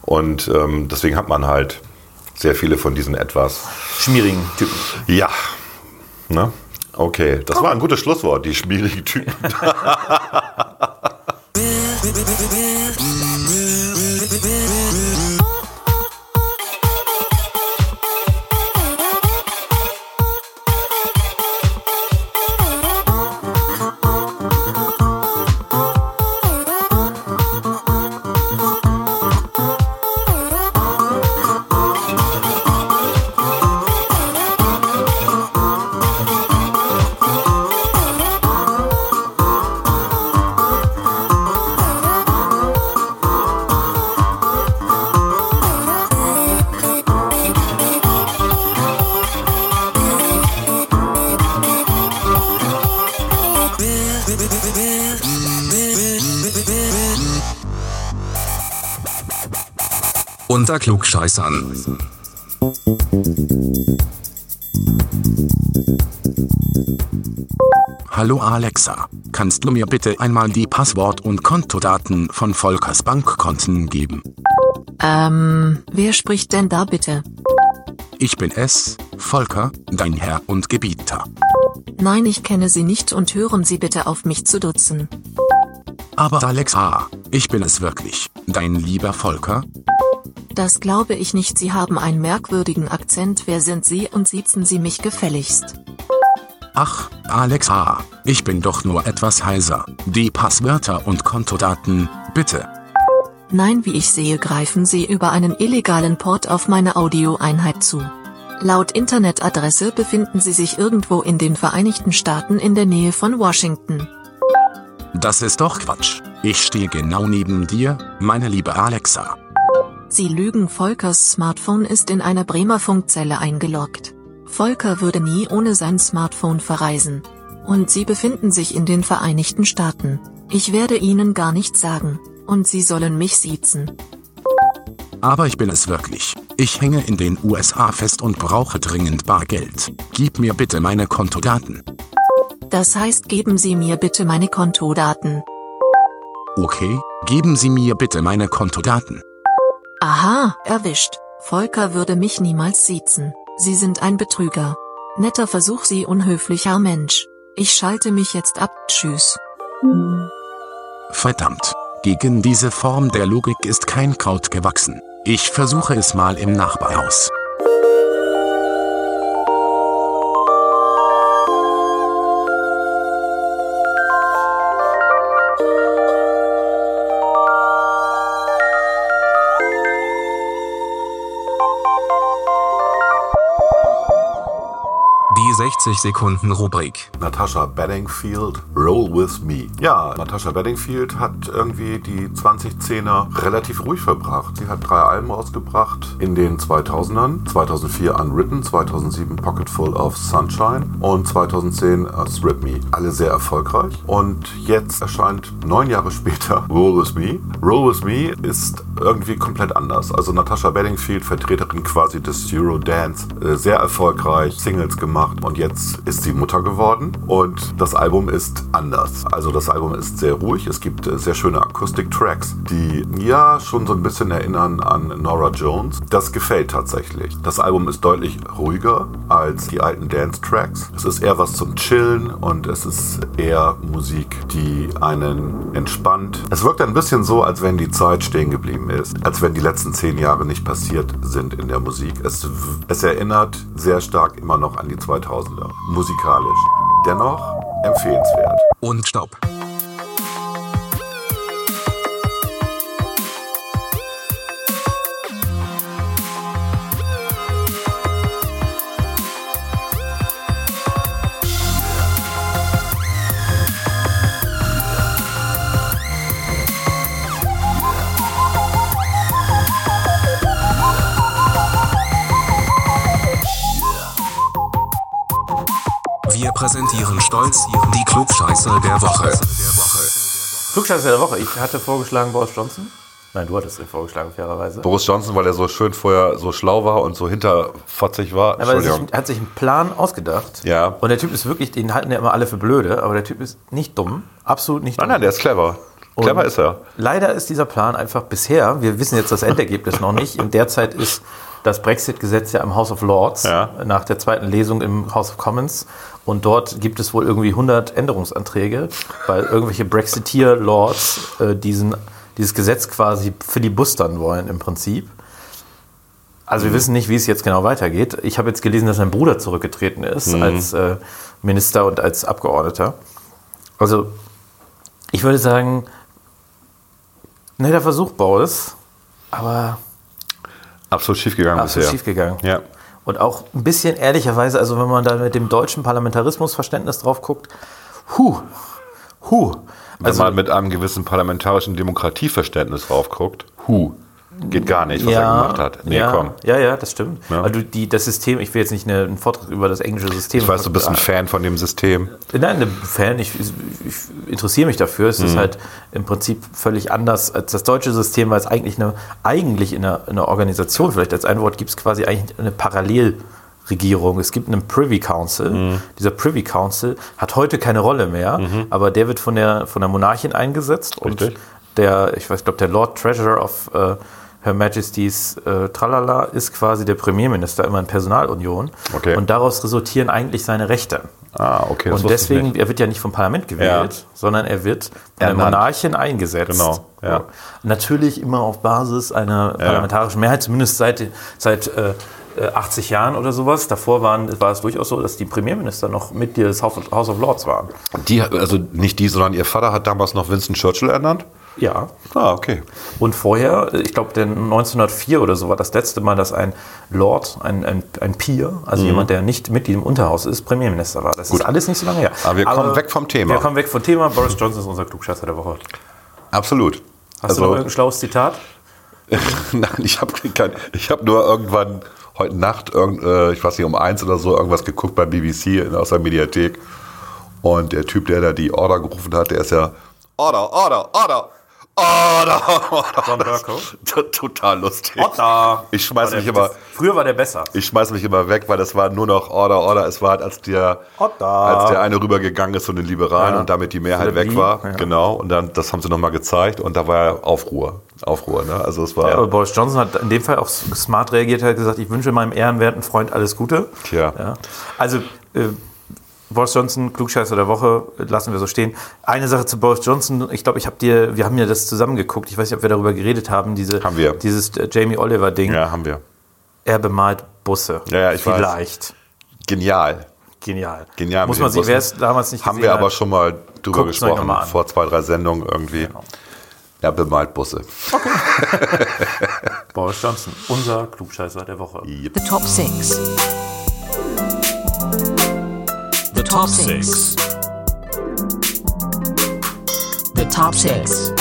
Und ähm, deswegen hat man halt sehr viele von diesen etwas schmierigen Typen. Ja. Ne? Okay, das war ein gutes Schlusswort, die schmierigen Typen. Unter Klugscheißern. Hallo Alexa, kannst du mir bitte einmal die Passwort und Kontodaten von Volkers Bankkonten geben? Ähm, wer spricht denn da bitte? Ich bin es, Volker, dein Herr und Gebieter. Nein, ich kenne Sie nicht und hören Sie bitte auf mich zu dutzen. Aber Alexa, ich bin es wirklich, dein lieber Volker. Das glaube ich nicht. Sie haben einen merkwürdigen Akzent. Wer sind Sie und siezen Sie mich gefälligst? Ach, Alexa, ich bin doch nur etwas heiser. Die Passwörter und Kontodaten, bitte. Nein, wie ich sehe, greifen Sie über einen illegalen Port auf meine Audioeinheit zu. Laut Internetadresse befinden Sie sich irgendwo in den Vereinigten Staaten in der Nähe von Washington. Das ist doch Quatsch. Ich stehe genau neben dir, meine liebe Alexa. Sie lügen, Volkers Smartphone ist in einer Bremer Funkzelle eingeloggt. Volker würde nie ohne sein Smartphone verreisen. Und Sie befinden sich in den Vereinigten Staaten. Ich werde Ihnen gar nichts sagen. Und Sie sollen mich siezen. Aber ich bin es wirklich. Ich hänge in den USA fest und brauche dringend Bargeld. Gib mir bitte meine Kontodaten. Das heißt, geben Sie mir bitte meine Kontodaten. Okay, geben Sie mir bitte meine Kontodaten. Aha, erwischt. Volker würde mich niemals siezen. Sie sind ein Betrüger. Netter Versuch, Sie unhöflicher Mensch. Ich schalte mich jetzt ab. Tschüss. Verdammt. Gegen diese Form der Logik ist kein Kraut gewachsen. Ich versuche es mal im Nachbarhaus. 60 Sekunden Rubrik. Natasha Bedingfield, Roll With Me. Ja, Natasha Bedingfield hat irgendwie die 2010er relativ ruhig verbracht. Sie hat drei Alben rausgebracht in den 2000ern. 2004 Unwritten, 2007 Pocketful of Sunshine und 2010 uh, Strip Me. Alle sehr erfolgreich. Und jetzt erscheint neun Jahre später Roll With Me. Roll With Me ist irgendwie komplett anders. Also Natasha Bedingfield, Vertreterin quasi des Eurodance, äh, sehr erfolgreich, Singles gemacht. Und jetzt ist sie Mutter geworden und das Album ist anders. Also das Album ist sehr ruhig. Es gibt äh, sehr schöne Akustik-Tracks, die ja schon so ein bisschen erinnern an Nora Jones. Das gefällt tatsächlich. Das Album ist deutlich ruhiger als die alten Dance-Tracks. Es ist eher was zum Chillen und es ist eher Musik, die einen entspannt. Es wirkt ein bisschen so, als wenn die Zeit stehen geblieben ist, als wenn die letzten zehn Jahre nicht passiert sind in der Musik. Es, es erinnert sehr stark immer noch an die 2000er, musikalisch. Dennoch empfehlenswert. Und Stopp. Präsentieren stolz die Klugscheißer der Woche. Klugscheißer der Woche. Ich hatte vorgeschlagen Boris Johnson. Nein, du hattest den vorgeschlagen, fairerweise. Boris Johnson, weil er so schön vorher so schlau war und so hinterfotzig war. Aber er hat sich einen Plan ausgedacht. Ja. Und der Typ ist wirklich, den halten ja immer alle für blöde, aber der Typ ist nicht dumm. Absolut nicht Nein, dumm. nein, der ist clever. Clever Und ist er. Leider ist dieser Plan einfach bisher, wir wissen jetzt das Endergebnis noch nicht, in der Zeit ist das Brexit-Gesetz ja im House of Lords nach der zweiten Lesung im House of Commons und dort gibt es wohl irgendwie 100 Änderungsanträge, weil irgendwelche Brexiteer-Lords äh, diesen, dieses Gesetz quasi filibustern wollen im Prinzip. Also wir Mhm. wissen nicht, wie es jetzt genau weitergeht. Ich habe jetzt gelesen, dass sein Bruder zurückgetreten ist Mhm. als äh, Minister und als Abgeordneter. Also ich würde sagen, netter Versuch, Boris, aber Absolut schiefgegangen absolut bisher. schiefgegangen. Ja. Und auch ein bisschen ehrlicherweise, also wenn man da mit dem deutschen Parlamentarismusverständnis drauf guckt, huh. Wenn Also, man mit einem gewissen parlamentarischen Demokratieverständnis drauf guckt, hu, geht gar nicht, was er gemacht hat. Nee, ja, komm. Ja, ja, das stimmt. Ja. Also die, das System, ich will jetzt nicht eine, einen Vortrag über das englische System. Ich weiß, du bist ein Fan von dem System. Nein, ein Fan, ich, ich interessiere mich dafür. Es ist Mhm. halt im Prinzip völlig anders als das deutsche System, weil es eigentlich eine, eigentlich in einer, in einer Organisation, vielleicht als ein Wort, gibt es quasi eigentlich eine Parallelregierung. Es gibt einen Privy Council. Mhm. Dieser Privy Council hat heute keine Rolle mehr, aber der wird von der, von der Monarchin eingesetzt und der, ich weiß, glaube, der Lord Treasurer of äh, Her Majesty's äh, Tralala ist quasi der Premierminister immer in Personalunion. Okay. Und daraus resultieren eigentlich seine Rechte. Ah, okay. Und deswegen, er wird ja nicht vom Parlament gewählt, Ja. sondern er wird von der. Monarchin eingesetzt. Genau, ja. Natürlich immer auf Basis einer parlamentarischen Mehrheit, zumindest seit, seit äh, äh, 80 Jahren oder sowas. Davor waren, war es durchaus so, dass die Premierminister noch Mitglieder des House of, House of Lords waren. Die, also nicht die, sondern ihr Vater hat damals noch Winston Churchill ernannt? Ja. Ah, okay. Und vorher, ich glaube, 1904 oder so war das letzte Mal, dass ein Lord, ein, ein, ein Peer, also Mhm. jemand, der nicht Mitglied im Unterhaus ist, Premierminister war. Das ist alles nicht so lange her. Aber wir kommen weg vom Thema. Wir kommen weg vom Thema. Boris Johnson ist unser Klugscheißer der Woche. Absolut. Hast Also- du noch irgendein schlaues Zitat? Nein, ich habe habe nur irgendwann heute Nacht, irgend, äh, ich weiß nicht, um eins oder so, irgendwas geguckt bei BBC in, aus der Mediathek. Und der Typ, der da die Order gerufen hat, der ist ja Order, Order, Order. Order, Order. John Burko. Total lustig. Order. Ich schmeiß mich immer. Früher war der besser. Ich schmeiß mich immer weg, weil das war nur noch Order, Order. Es war, halt, als der, Order. als der eine rübergegangen ist zu den Liberalen Ja. und damit die Mehrheit weg Lee, war. ja. Genau. Und dann, das haben sie nochmal gezeigt und da war ja Aufruhr. Aufruhr, ne? Also es war. Ja, aber Boris Johnson hat in dem Fall auch smart reagiert, hat gesagt, ich wünsche meinem ehrenwerten Freund alles Gute. Tja. Ja. Also, äh, Boris Johnson, Klugscheißer der Woche, lassen wir so stehen. Eine Sache zu Boris Johnson, ich glaube, ich habe dir, wir haben ja das zusammengeguckt, ich weiß nicht, ob wir darüber geredet haben, diese, Haben wir. dieses äh, Jamie Oliver-Ding. Ja, haben wir. Er bemalt Busse. Ja, ja, ich weiß. Vielleicht. Genial. Genial. Genial. Muss man sich, wer es damals nicht Haben gesehen wir hat, aber schon mal drüber gesprochen, mal vor zwei, drei Sendungen irgendwie. Er bemalt Busse. Boris Johnson, unser Klugscheißer der Woche. The Top 6. The Top 6. The Top 6.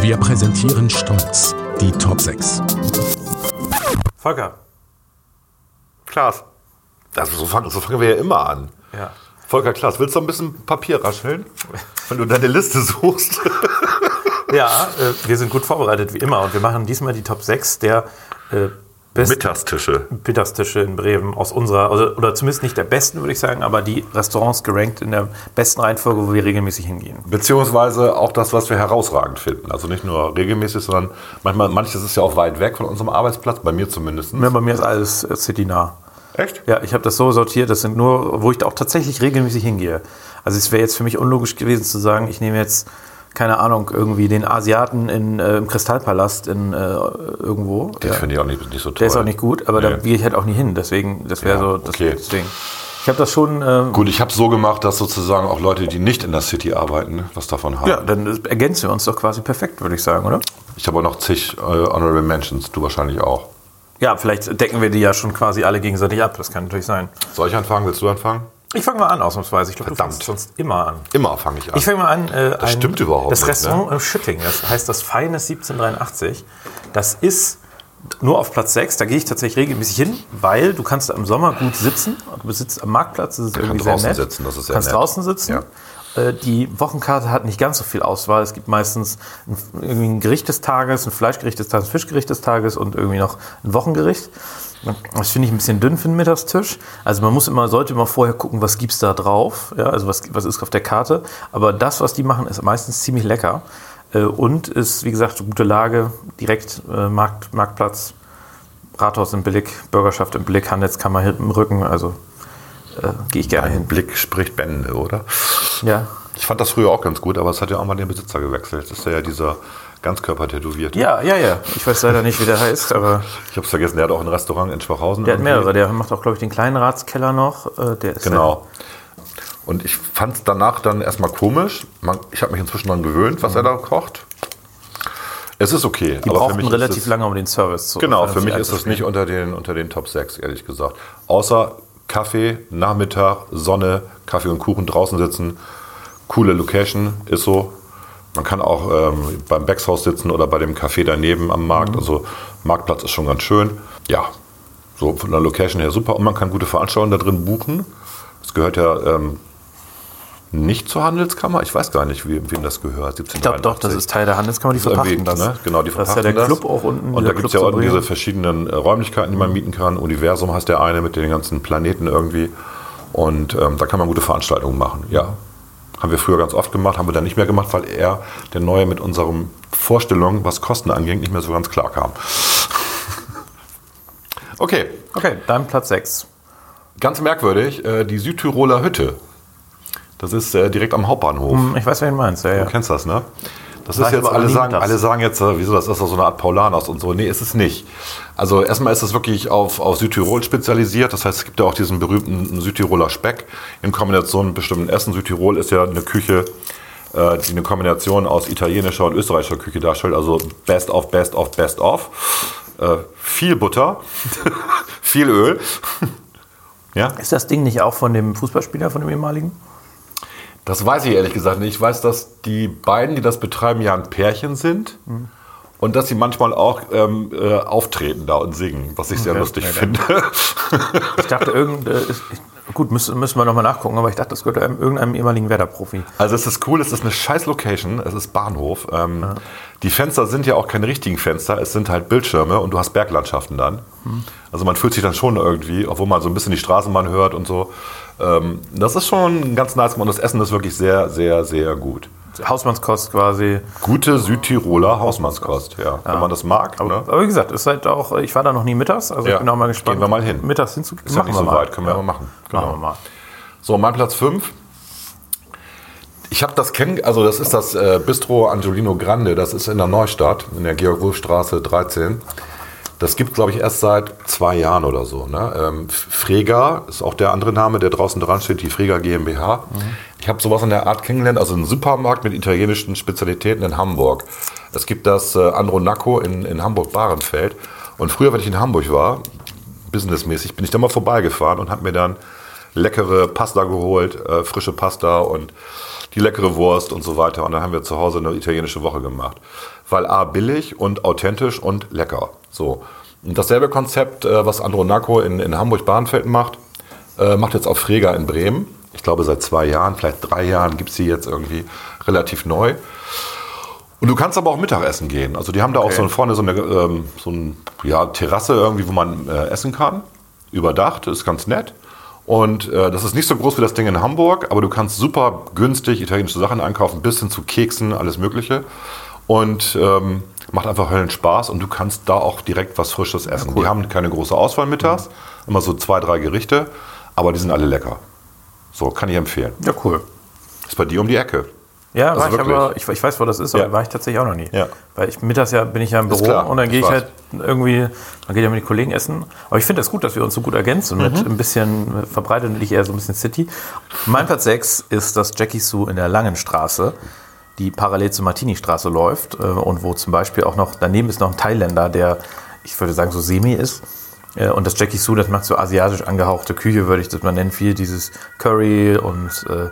Wir präsentieren stolz die Top 6. Volker. Klaas. Also so, fangen, so fangen wir ja immer an. Ja. Volker Klaas, willst du ein bisschen Papier rascheln? Wenn du deine Liste suchst. Ja, äh, wir sind gut vorbereitet wie immer und wir machen diesmal die Top 6 der äh, Mittagstische. Mittagstische in Bremen aus unserer, also, oder zumindest nicht der besten, würde ich sagen, aber die Restaurants gerankt in der besten Reihenfolge, wo wir regelmäßig hingehen. Beziehungsweise auch das, was wir herausragend finden. Also nicht nur regelmäßig, sondern manchmal, manches ist ja auch weit weg von unserem Arbeitsplatz, bei mir zumindest. Ja, bei mir ist alles äh, citynah. Echt? Ja, ich habe das so sortiert, das sind nur, wo ich da auch tatsächlich regelmäßig hingehe. Also es wäre jetzt für mich unlogisch gewesen zu sagen, ich nehme jetzt, keine Ahnung, irgendwie den Asiaten in, äh, im Kristallpalast in äh, irgendwo. Den Ja. finde ich auch nicht, nicht so toll. Der ist auch nicht gut, aber da Nee. gehe ich halt auch nie hin. Deswegen, das wäre Ja, so, das, okay. deswegen. Ich habe das schon. Ähm, Gut, ich habe so gemacht, dass sozusagen auch Leute, die nicht in der City arbeiten, was davon haben. ja, dann ergänzen wir uns doch quasi perfekt, würde ich sagen, oder? Ich habe auch noch zig äh, Honorable Mentions, du wahrscheinlich auch. Ja, vielleicht decken wir die ja schon quasi alle gegenseitig ab. Das kann natürlich sein. Soll ich anfangen? Willst du anfangen? Ich fange mal an, ausnahmsweise. Ich glaube, du fängst sonst immer an. Immer fange ich an. Ich fange mal an. Äh, Das stimmt überhaupt Das nicht, Restaurant ne? im Schütting, das heißt das Feines 1783. Das ist nur auf Platz 6. Da gehe ich tatsächlich regelmäßig hin, weil du kannst im Sommer gut sitzen. Du sitzt am Marktplatz, das ist irgendwie sehr draußen nett. sitzen, das ist sehr kannst nett. draußen sitzen. Äh, Die Wochenkarte hat nicht ganz so viel Auswahl. Es gibt meistens ein, irgendwie ein Gericht des Tages, ein Fleischgericht des Tages, ein Fischgericht des Tages und irgendwie noch ein Wochengericht. Das finde ich ein bisschen dünn für den Mittagstisch. Also man muss immer, sollte immer vorher gucken, was gibt's da drauf. Ja, also was, was ist auf der Karte. Aber das, was die machen, ist meistens ziemlich lecker. Äh, Und ist, wie gesagt, gute Lage, direkt äh, Markt, Marktplatz, Rathaus im Blick, Bürgerschaft im Blick, Handelskammer hinten im Rücken. Also äh, gehe ich gerne hin. Blick spricht Bände, oder? Ja. Ich fand das früher auch ganz gut, aber es hat ja auch mal den Besitzer gewechselt. Das ist ja dieser Ganzkörper-Tätowierte. Ja, ja, ja. Ich weiß leider nicht, wie der heißt, aber Ich habe es vergessen, der hat auch ein Restaurant in Schwachhausen. der hat irgendwie. mehrere. Der macht auch, glaube ich, den kleinen Ratskeller noch. Äh, Der ist Genau. Und ich fand es danach dann erstmal komisch. Man, ich habe mich inzwischen daran gewöhnt, was er da kocht. Es ist okay. Die aber für brauchten mich ist relativ es, lange, um den Service zu Genau, für mich ist es nicht unter den, unter den Top 6, ehrlich gesagt. Außer Kaffee, Nachmittag, Sonne, Kaffee und Kuchen draußen sitzen. Coole Location, ist so. Man kann auch ähm, beim Beckshaus sitzen oder bei dem Café daneben am Markt. Also Marktplatz ist schon ganz schön. Ja, so von der Location her super. Und man kann gute Veranstaltungen da drin buchen. Es gehört ja ähm, nicht zur Handelskammer. Ich weiß gar nicht, wie, wem das gehört. Ich glaube doch, das ist Teil der Handelskammer, die Das verpachten das. Ne? Genau, die das ist verpachten ja der das. Club auch unten. Und da gibt es ja auch diese verschiedenen äh, Räumlichkeiten, die man mieten kann. Universum heißt der eine mit den ganzen Planeten irgendwie. Und ähm, da kann man gute Veranstaltungen machen. Ja, haben wir früher ganz oft gemacht, haben wir dann nicht mehr gemacht, weil er, der Neue, mit unseren Vorstellungen, was Kosten anging, nicht mehr so ganz klar kam. Okay. Okay, dann Platz 6. Ganz merkwürdig, äh, die Südtiroler Hütte. Das ist äh, direkt am Hauptbahnhof. Hm, Ich weiß, wen du meinst. Ja, ja. Du kennst das, ne? Das War ist jetzt, alle sagen, alle sagen jetzt, äh, wieso, das ist doch so eine Art Paulanos und so. Nee, ist es nicht. Also erstmal ist es wirklich auf, auf Südtirol spezialisiert. Das heißt, es gibt ja auch diesen berühmten Südtiroler Speck in Kombination mit bestimmten Essen. Südtirol ist ja eine Küche, äh, die eine Kombination aus italienischer und österreichischer Küche darstellt. Also best of, best of, best of. Äh, viel Butter, viel Öl. ja? Ist das Ding nicht auch von dem Fußballspieler, von dem ehemaligen? Das weiß ich ehrlich gesagt nicht. Ich weiß, dass die beiden, die das betreiben, ja ein Pärchen sind. Mhm. Und dass sie manchmal auch ähm, äh, auftreten da und singen, was ich sehr Okay. lustig Ja, finde. Ich dachte, irgend, äh, ist, gut, müssen, müssen wir nochmal nachgucken, aber ich dachte, das gehört einem, irgendeinem ehemaligen Werder-Profi. Also es ist cool, es ist eine scheiß Location, es ist Bahnhof. Ähm, Die Fenster sind ja auch keine richtigen Fenster, es sind halt Bildschirme und du hast Berglandschaften dann. Hm. Also man fühlt sich dann schon irgendwie, obwohl man so ein bisschen die Straßenbahn hört und so. Ähm, das ist schon ganz nice und das Essen ist wirklich sehr, sehr, sehr gut. Hausmannskost quasi. Gute Südtiroler Hausmannskost, ja. Wenn man das mag. Aber, ne? aber wie gesagt, ist halt auch, ich war da noch nie mittags, also Ja. ich bin auch mal gespannt. Gehen wir mal hin. Mittags hinzugehen. Ist ja nicht so weit, können wir mal machen. Genau. Machen wir mal. So, mein Platz 5. Ich habe das kennen, also das ist das äh, Bistro Angelino Grande, das ist in der Neustadt, in der Georg-Wolf-Straße 13. Das gibt, glaube ich, erst seit zwei Jahren oder so. Ne? Ähm, Frega ist auch der andere Name, der draußen dran steht, die Frega GmbH. Ich habe sowas in der Art kennengelernt, also einen Supermarkt mit italienischen Spezialitäten in Hamburg. Es gibt das äh, Andronaco in, in Hamburg-Bahrenfeld. Und früher, wenn ich in Hamburg war, businessmäßig, bin ich da mal vorbeigefahren und habe mir dann leckere Pasta geholt, äh, frische Pasta und die leckere Wurst und so weiter. Und dann haben wir zu Hause eine italienische Woche gemacht. Weil A, billig und authentisch und lecker. So. Und dasselbe Konzept, äh, was Andronaco in, in Hamburg-Bahnfeld macht, äh, macht jetzt auch Frega in Bremen. Ich glaube, seit zwei Jahren, vielleicht drei Jahren gibt es sie jetzt irgendwie relativ neu. Und du kannst aber auch Mittagessen gehen. Also die haben da auch Okay. so vorne so eine ähm, so ein, ja, Terrasse irgendwie, wo man äh, essen kann. Überdacht, ist ganz nett. Und äh, das ist nicht so groß wie das Ding in Hamburg, aber du kannst super günstig italienische Sachen einkaufen, bis hin zu Keksen, alles Mögliche. Und ähm, macht einfach Höllen Spaß und du kannst da auch direkt was Frisches essen. Die haben keine große Auswahl mittags, immer so zwei, drei Gerichte, aber die sind alle lecker. So, kann ich empfehlen. Ja, cool. Ist bei dir um die Ecke. Ja, Also war ich aber, ich, ich weiß, wo das ist, aber Ja. war ich tatsächlich auch noch nie. Ja. Weil ich mittags ja bin ich ja im Büro klar, und dann gehe ich ich weiß. halt irgendwie, man geht ja mit den Kollegen essen. Aber ich finde das gut, dass wir uns so gut ergänzen mit Mhm. ein bisschen verbreitet ich eher so ein bisschen City. Mein Platz 6 ist das Jackie Sue in der Langen Straße, die parallel zur Martini-Straße läuft äh, und wo zum Beispiel auch noch, daneben ist noch ein Thailänder, der, ich würde sagen, so semi ist. Äh, Und das Jackie Sue, das macht so asiatisch angehauchte Küche, würde ich das mal nennen. Viel dieses Curry und äh,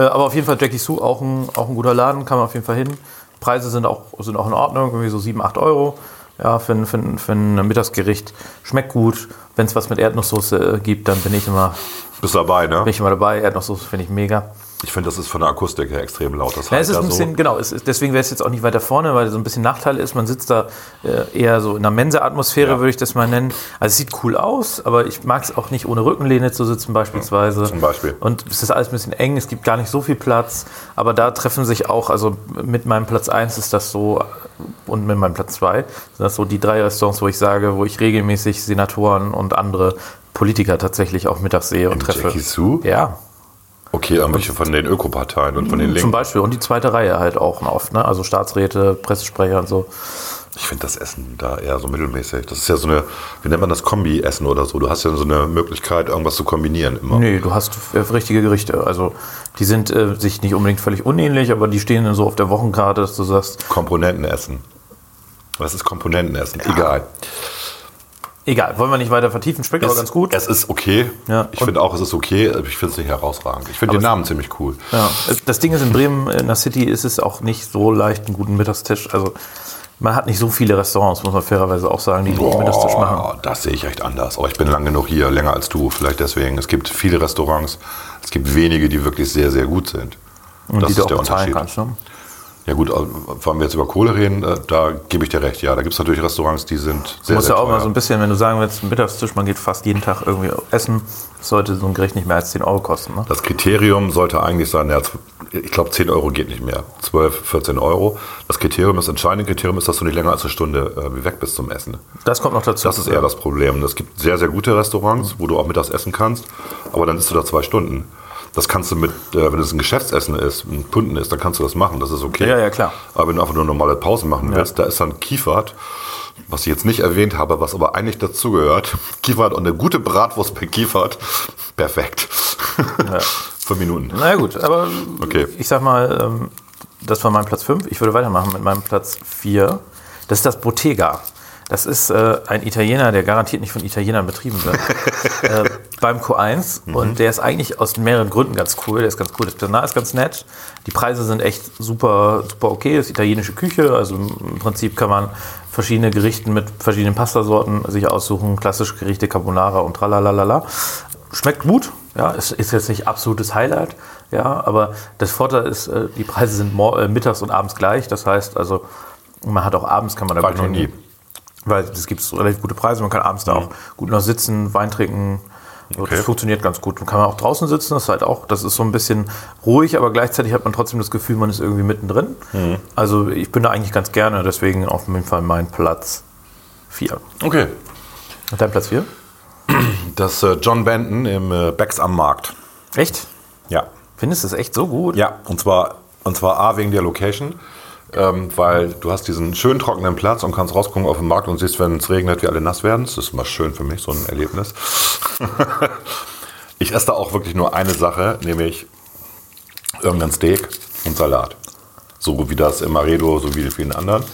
äh, aber auf jeden Fall Jackie Sue, auch ein, auch ein guter Laden, kann man auf jeden Fall hin. Preise sind auch, sind auch in Ordnung, irgendwie so 7, 8 Euro. Ja, für, ein- für, für ein Mittagsgericht. Schmeckt gut. Wenn es was mit Erdnusssoße äh, gibt, dann bin ich immer, Bist dabei, ne? bin ich immer dabei. Erdnusssoße finde ich mega. Ich finde, das ist von der Akustik her extrem laut. Das Ja, es ist ein bisschen, genau, es ist, deswegen wäre es jetzt auch nicht weiter vorne, weil so ein bisschen Nachteil ist, man sitzt da äh, eher so in einer Mensa-Atmosphäre, würde ich das mal nennen. Also es sieht cool aus, aber ich mag es auch nicht ohne Rückenlehne zu sitzen beispielsweise. Zum Beispiel. Und es ist alles ein bisschen eng, es gibt gar nicht so viel Platz, aber da treffen sich auch, also mit meinem Platz 1 ist das so und mit meinem Platz 2 sind das so die drei Restaurants, wo ich sage, wo ich regelmäßig Senatoren und andere Politiker tatsächlich auch mittags sehe und treffe. Jackie Sue? Ja. Okay, irgendwelche von den Ökoparteien und von den Zum Linken. Beispiel. Und die zweite Reihe halt auch oft, ne? Also Staatsräte, Pressesprecher und so. Ich finde das Essen da eher so mittelmäßig. Das ist ja so eine, wie nennt man das, Kombi-Essen oder so. Du hast ja so eine Möglichkeit, irgendwas zu kombinieren immer. Nee, du hast richtige Gerichte. Also die sind äh, sich nicht unbedingt völlig unähnlich, aber die stehen dann so auf der Wochenkarte, dass du sagst, Komponentenessen. Was ist Komponentenessen? Egal. Egal, wollen wir nicht weiter vertiefen, schmeckt aber Es- ganz gut. Es ist okay. Ja. Ich finde auch, es ist okay. aber Ich finde es nicht herausragend. Ich finde Aber den Namen ziemlich cool. Ja. Das Ding ist, in Bremen, in der City, ist es auch nicht so leicht, einen guten Mittagstisch. Also man hat nicht so viele Restaurants, muss man fairerweise auch sagen, die einen guten Mittagstisch machen. Das sehe ich echt anders. Aber ich bin lang genug hier, länger als du. Vielleicht deswegen. Es gibt viele Restaurants. Es gibt wenige, die wirklich sehr, sehr gut sind. Und das die du ist auch der bezahlen kannst. Ne? Ja gut, wenn wir jetzt über Kohle reden, äh, da gebe ich dir recht. Ja, da gibt es natürlich Restaurants, die sind Du sehr, musst sehr ja auch mal so ein bisschen, wenn du sagen willst, Mittagstisch, man geht fast jeden Tag irgendwie essen, sollte so ein Gericht nicht mehr als 10 Euro kosten. Ne? Das Kriterium sollte eigentlich sein, ja, ich glaube 10 Euro geht nicht mehr, 12, 14 Euro. Das Kriterium, das entscheidende Kriterium ist, dass du nicht länger als eine Stunde äh, weg bist zum Essen. Das kommt noch dazu. Das ist eher das Problem. Es gibt sehr, sehr gute Restaurants, wo du auch mittags essen kannst, aber dann sitzt du da zwei Stunden. Das kannst du mit, äh, wenn es ein Geschäftsessen ist, ein Kunden ist, dann kannst du das machen, das ist okay. Ja, ja, klar. Aber wenn du einfach nur normale Pausen machen willst, da ist dann Kiefert, was ich jetzt nicht erwähnt habe, was aber eigentlich dazugehört. Kiefert und eine gute Bratwurst bei Kiefert, perfekt. Fünf Minuten. Na ja, gut, aber Okay. ich sag mal, ähm, das war mein Platz 5. Ich würde weitermachen mit meinem Platz 4. Das ist das Bottega. Das ist äh, ein Italiener, der garantiert nicht von Italienern betrieben wird. äh, beim Q1. Mhm. Und der ist eigentlich aus mehreren Gründen ganz cool. Der ist ganz cool. Das Personal ist ganz nett. Die Preise sind echt super, super okay. Das ist italienische Küche. Also im Prinzip kann man verschiedene Gerichte mit verschiedenen Pastasorten sich aussuchen. Klassische Gerichte, Carbonara und tralalala. Schmeckt gut. Ja, es ist jetzt nicht absolutes Highlight. Ja, aber das Vorteil ist, äh, die Preise sind äh, mittags und abends gleich. Das heißt also, man hat auch abends kann man da War gut noch nie. Weil es gibt relativ gute Preise. Man kann abends da auch gut noch sitzen, Wein trinken. Okay. Das funktioniert ganz gut. Dann kann man auch draußen sitzen. Das ist halt auch, das ist so ein bisschen ruhig, aber gleichzeitig hat man trotzdem das Gefühl, man ist irgendwie mittendrin. Mhm. Also ich bin da eigentlich ganz gerne. Deswegen auf jeden Fall mein Platz 4. Okay. Und dein Platz 4? Das äh, John Benton im äh, Becks am Markt. Echt? Ja. Findest du es echt so gut? Ja, und zwar, und zwar A wegen der Location, ähm, weil du hast diesen schön trockenen Platz und kannst rausgucken auf den Markt und siehst, wenn es regnet, wie alle nass werden. Das ist immer schön für mich, so ein Erlebnis. ich esse da auch wirklich nur eine Sache, nämlich irgendein Steak und Salat. So wie das im Maredo, so wie die vielen anderen.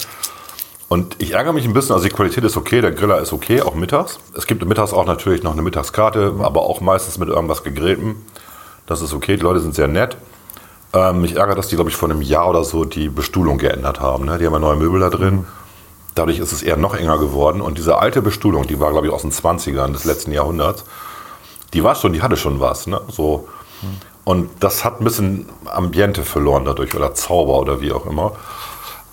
Und ich ärgere mich ein bisschen, also die Qualität ist okay, der Griller ist okay, auch mittags. Es gibt mittags auch natürlich noch eine Mittagskarte, aber auch meistens mit irgendwas gegrilltem. Das ist okay, die Leute sind sehr nett. Ähm, mich ärgert, dass die, glaube ich, vor einem Jahr oder so die Bestuhlung geändert haben. Ne? Die haben ja neue Möbel da drin. Dadurch ist es eher noch enger geworden. Und diese alte Bestuhlung, die war, glaube ich, aus den 20ern des letzten Jahrhunderts, die war schon, die hatte schon was. Ne? So. Und das hat ein bisschen Ambiente verloren dadurch oder Zauber oder wie auch immer.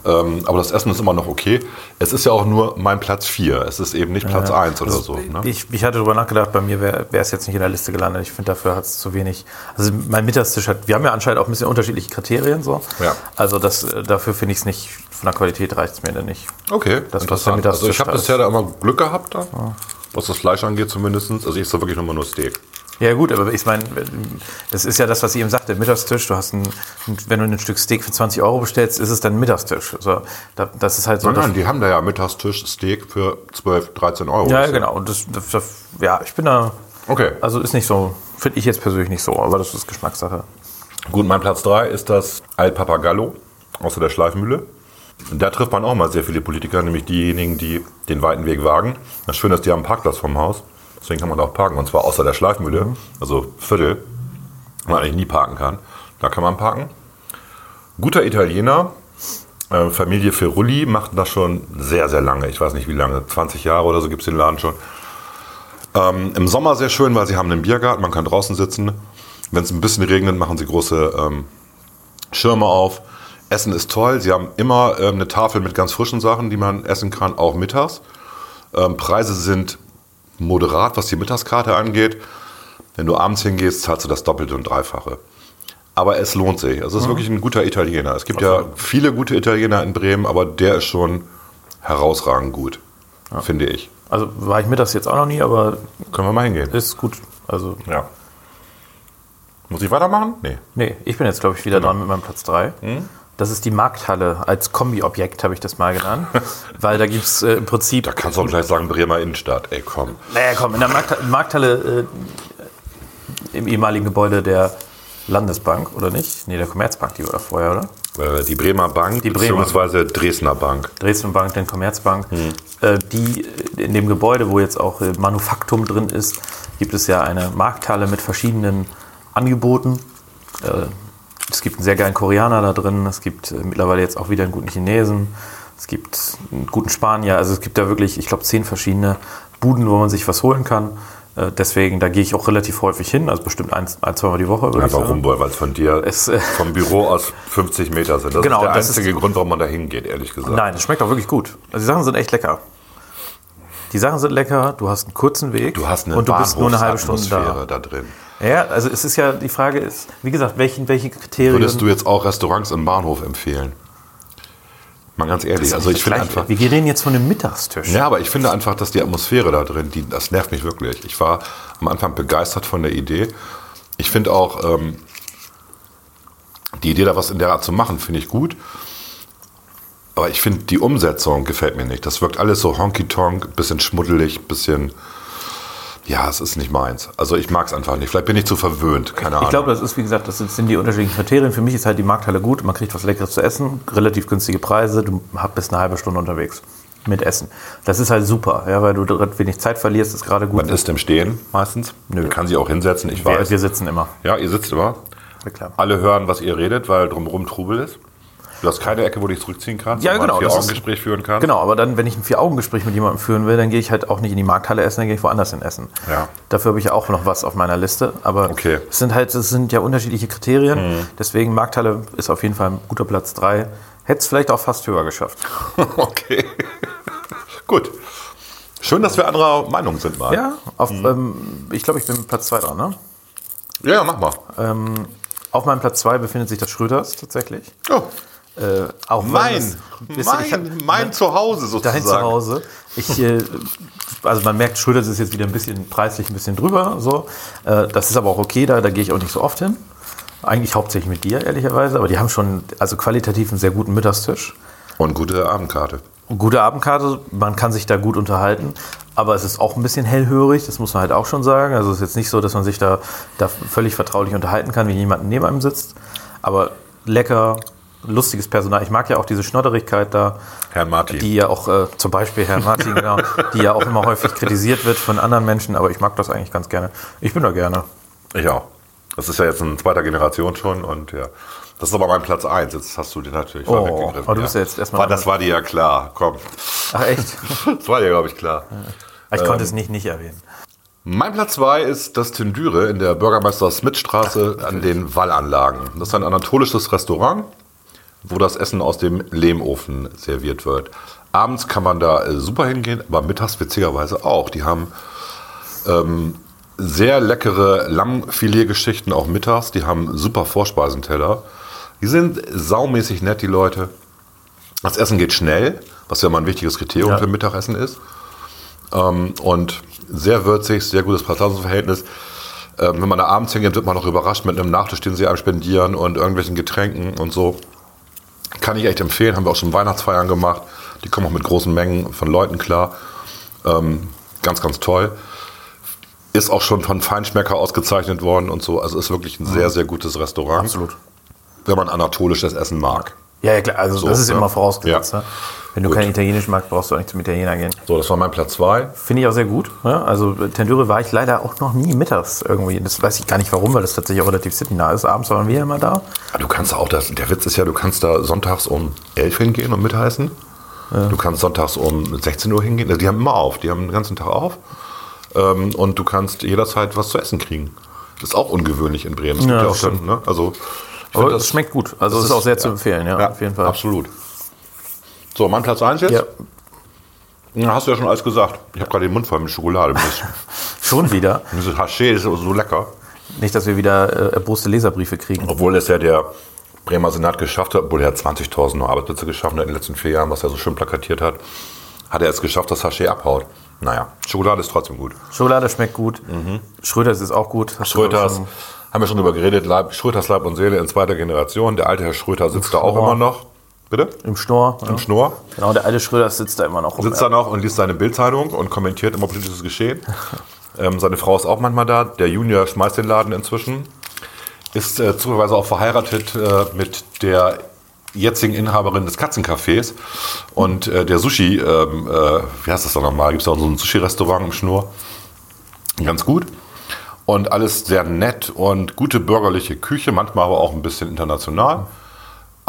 Ähm, aber das Essen ist immer noch okay. Es ist ja auch nur mein Platz 4. Es ist eben nicht Platz Ja. 1 oder Also so. Ne? Ich, ich hatte darüber nachgedacht, bei mir wäre es jetzt nicht in der Liste gelandet. Ich finde, dafür hat es zu wenig. Also mein Mittagstisch hat, wir haben ja anscheinend auch ein bisschen unterschiedliche Kriterien so. Ja. Also das, äh, dafür finde ich es nicht, von der Qualität reicht es mir dann nicht. Okay, das interessant. Also ich habe bisher da immer Glück gehabt, da, was das Fleisch angeht zumindest. Also ich esse wirklich nur nur Steak. Ja gut, aber ich meine, das ist ja das, was ich eben sagte, Mittagstisch, du hast ein, wenn du ein Stück Steak für 20 Euro bestellst, ist es dann Mittagstisch. Also, da, das ist halt so. Nein, nein, die haben da ja Mittagstisch Steak für 12, 13 Euro. ja, genau. Und das, das, das, ja, ich bin da. Okay. Also ist nicht so, finde ich jetzt persönlich nicht so, aber das ist Geschmackssache. Gut, mein Platz 3 ist das Al Papagallo aus der Schleifmühle. Da trifft man auch mal sehr viele Politiker, nämlich diejenigen, die den weiten Weg wagen. Das Schöne ist, die haben einen Parkplatz vom Haus. Deswegen kann man da auch parken. Und zwar außer der Schleifmühle, also Viertel, wo man eigentlich nie parken kann. Da kann man parken. Guter Italiener, äh, Familie Ferrulli, macht das schon sehr, sehr lange. Ich weiß nicht wie lange, 20 Jahre oder so gibt es den Laden schon. Ähm, Im Sommer sehr schön, weil sie haben einen Biergarten, man kann draußen sitzen. Wenn es ein bisschen regnet, machen sie große ähm, Schirme auf. Essen ist toll. Sie haben immer ähm, eine Tafel mit ganz frischen Sachen, die man essen kann, auch mittags. Ähm, Preise sind moderat, was die Mittagskarte angeht. Wenn du abends hingehst, zahlst du das Doppelte und Dreifache. Aber es lohnt sich. Es ist Mhm. wirklich ein guter Italiener. Es gibt ja viele gute Italiener in Bremen, aber der ist schon herausragend gut, finde ich. Also war ich mittags jetzt auch noch nie, aber. Können wir mal hingehen. Ist gut. Also. Ja. Muss ich weitermachen? Nee. Nee, ich bin jetzt, glaube ich, wieder dran mit meinem Platz 3. Hm? Das ist die Markthalle. Als Kombi-Objekt habe ich das mal genannt. weil da gibt es äh, im Prinzip. Da kannst du auch gleich sagen, Bremer Innenstadt. Ey, komm. Naja, komm, in der Markt, Markthalle äh, im ehemaligen Gebäude der Landesbank, oder nicht? Nee, der Commerzbank, die war da vorher, oder? Äh, Die Bremer Bank, Die Bremer. beziehungsweise Dresdner Bank. Dresden Bank, dann Commerzbank. Hm. Äh, die in dem Gebäude, wo jetzt auch äh, Manufaktum drin ist, gibt es ja eine Markthalle mit verschiedenen Angeboten. Äh, es gibt einen sehr geilen Koreaner da drin, es gibt äh, mittlerweile jetzt auch wieder einen guten Chinesen, es gibt einen guten Spanier, also es gibt da wirklich, ich glaube, zehn verschiedene Buden, wo man sich was holen kann. Äh, Deswegen, da gehe ich auch relativ häufig hin, also bestimmt ein, ein zweimal die Woche. Ja, warum? Weil es von dir vom Büro aus 50 Meter sind. Das Genau, ist der das einzige Grund, warum man da hingeht, ehrlich gesagt. Nein, das schmeckt auch wirklich gut. Also die Sachen sind echt lecker. Die Sachen sind lecker, du hast einen kurzen Weg Du hast eine und du bist nur eine halbe Stunde da. Da drin. Ja, also es ist ja, die Frage ist, wie gesagt, welchen, welche Kriterien... Würdest du jetzt auch Restaurants im Bahnhof empfehlen? Mal ganz ehrlich. Also ich finde einfach. Wir reden jetzt von einem Mittagstisch. Ja, aber ich finde einfach, dass die Atmosphäre da drin, die, das nervt mich wirklich. Ich war am Anfang begeistert von der Idee. Ich finde auch ähm, die Idee, da was in der Art zu machen, finde ich gut. Aber ich finde, die Umsetzung gefällt mir nicht. Das wirkt alles so honky-tonk, bisschen schmuddelig, bisschen. Ja, es ist nicht meins. Also ich mag es einfach nicht. Vielleicht bin ich zu verwöhnt, keine Ahnung. Ich glaube, das ist, wie gesagt, das sind die unterschiedlichen Kriterien. Für mich ist halt die Markthalle gut, man kriegt was Leckeres zu essen, relativ günstige Preise, du bist eine halbe Stunde unterwegs mit Essen. Das ist halt super, ja, weil du wenig Zeit verlierst, ist gerade gut. Man isst im Stehen meistens. Nö. Man kann sich auch hinsetzen, ich Wir, weiß. wir sitzen immer. Ja, ihr sitzt immer. Ja, klar. Alle hören, was ihr redet, weil drumherum Trubel ist. Du hast keine Ecke, wo du dich zurückziehen kannst, Ja, genau, ein Vier-Augen-Gespräch führen kannst. Genau, aber dann, wenn ich ein Vier-Augen-Gespräch mit jemandem führen will, dann gehe ich halt auch nicht in die Markthalle essen, dann gehe ich woanders hin essen. Ja. Dafür habe ich ja auch noch was auf meiner Liste. Aber es sind halt, es sind ja unterschiedliche Kriterien. Mhm. Deswegen Markthalle ist auf jeden Fall ein guter Platz 3. Hätte es vielleicht auch fast höher geschafft. okay. Gut. Schön, dass wir anderer Meinung sind mal. Ja, auf, ähm, ich glaube, ich bin Platz 2 dran, ne? Ja, mach mal. Ähm, auf meinem Platz 2 befindet sich das Schröders tatsächlich. Oh. Äh, auch Mein, mein, ich hab- mein Zuhause sozusagen. Dein Zuhause. Ich, äh, also man merkt, Schröders ist jetzt wieder ein bisschen preislich ein bisschen drüber. So. Äh, das ist aber auch okay, da, da gehe ich auch nicht so oft hin. Eigentlich hauptsächlich mit dir, ehrlicherweise. Aber die haben schon also qualitativ einen sehr guten Mittagstisch. Und gute Abendkarte. Gute Abendkarte, man kann sich da gut unterhalten, aber es ist auch ein bisschen hellhörig, das muss man halt auch schon sagen. Also es ist jetzt nicht so, dass man sich da, da völlig vertraulich unterhalten kann, wie jemand neben einem sitzt. Aber lecker, lustiges Personal. Ich mag ja auch diese Schnodderigkeit da. Herrn Martin. Die ja auch, äh, zum Beispiel Herrn Martin, genau, die ja auch immer häufig kritisiert wird von anderen Menschen, aber ich mag das eigentlich ganz gerne. Ich bin da gerne. Ich auch. Das ist ja jetzt in zweiter Generation schon und ja. Das ist aber mein Platz 1. Jetzt hast du den natürlich Oh, weggegriffen. aber du bist ja jetzt erstmal War, das war dir ja klar. Komm. Ach echt? Das war dir, glaube ich, klar. Ich konnte Ähm, es nicht nicht erwähnen. Mein Platz 2 ist das Tendüre in der Bürgermeister Smith Straße an den Wallanlagen. Das ist ein anatolisches Restaurant. Wo das Essen aus dem Lehmofen serviert wird. Abends kann man da äh, super hingehen, aber mittags witzigerweise auch. Die haben ähm, sehr leckere Lammfiletgeschichten auch mittags. Die haben super Vorspeisenteller. Die sind saumäßig nett, die Leute. Das Essen geht schnell, was ja mal ein wichtiges Kriterium Ja. für Mittagessen ist. Ähm, und sehr würzig, sehr gutes Preis-Leistungs-Verhältnis. Ähm, wenn man da abends hingeht, wird man noch überrascht mit einem Nachtisch, den sie einem spendieren und irgendwelchen Getränken und so. Kann ich echt empfehlen, haben wir auch schon Weihnachtsfeiern gemacht. Die kommen auch mit großen Mengen von Leuten klar. Ähm, ganz, ganz toll. Ist auch schon von Feinschmecker ausgezeichnet worden und so. Also ist wirklich ein sehr, sehr gutes Restaurant. Absolut. Wenn man anatolisches Essen mag. Ja, ja, klar, also So, das ist ja. immer vorausgesetzt. Ja. Ne? Wenn du Gut. kein Italienisch magst, brauchst du auch nicht zum Italiener gehen. So, das war mein Platz 2. Finde ich auch sehr gut. Ja? Also Tendüre war ich leider auch noch nie mittags irgendwie. Das weiß ich gar nicht warum, weil das tatsächlich auch relativ citynah ist. Abends waren wir ja immer da. Du kannst auch, das, der Witz ist ja, du kannst da sonntags um 11 hingehen und mitheißen. Du kannst sonntags um 16 Uhr hingehen. Also die haben immer auf, die haben den ganzen Tag auf. Ähm, und du kannst jederzeit was zu essen kriegen. Das ist auch ungewöhnlich in Bremen. Es Ja, ja das schon, stimmt. ne? Also, Aber es schmeckt gut. Also das es ist auch sehr zu empfehlen, ja, auf jeden Fall. Absolut. So, mein Platz 1 jetzt? Ja. Ja, hast du ja schon alles gesagt. Ich habe gerade den Mund voll mit Schokolade. Schon wieder. Dieses Haché ist so lecker. Nicht, dass wir wieder äh, erboste Leserbriefe kriegen. Obwohl es ja der Bremer Senat geschafft hat, obwohl er hat 20.000 neue Arbeitsplätze geschaffen hat in den letzten vier Jahren, was er so schön plakatiert hat, hat er es geschafft, dass Haché abhaut. Naja, Schokolade ist trotzdem gut. Schokolade schmeckt gut. Schröders ist auch gut. Hast schon- haben wir schon drüber geredet, Leib, Schröters Leib und Seele in zweiter Generation. Der alte Herr Schröter sitzt da auch Schnorr. immer noch. Bitte? Im Schnorr. Im Schnorr. Genau, der alte Schröders sitzt da immer noch rum. Sitzt da noch und liest seine Bildzeitung und kommentiert immer politisches Geschehen. ähm, seine Frau ist auch manchmal da. Der Junior schmeißt den Laden inzwischen. Ist äh, zufälligerweise auch verheiratet äh, mit der jetzigen Inhaberin des Katzencafés und äh, der Sushi, ähm, äh, wie heißt das doch nochmal? Gibt es auch so ein Sushi-Restaurant im Schnur? Ganz gut. Und alles sehr nett und gute bürgerliche Küche, manchmal aber auch ein bisschen international.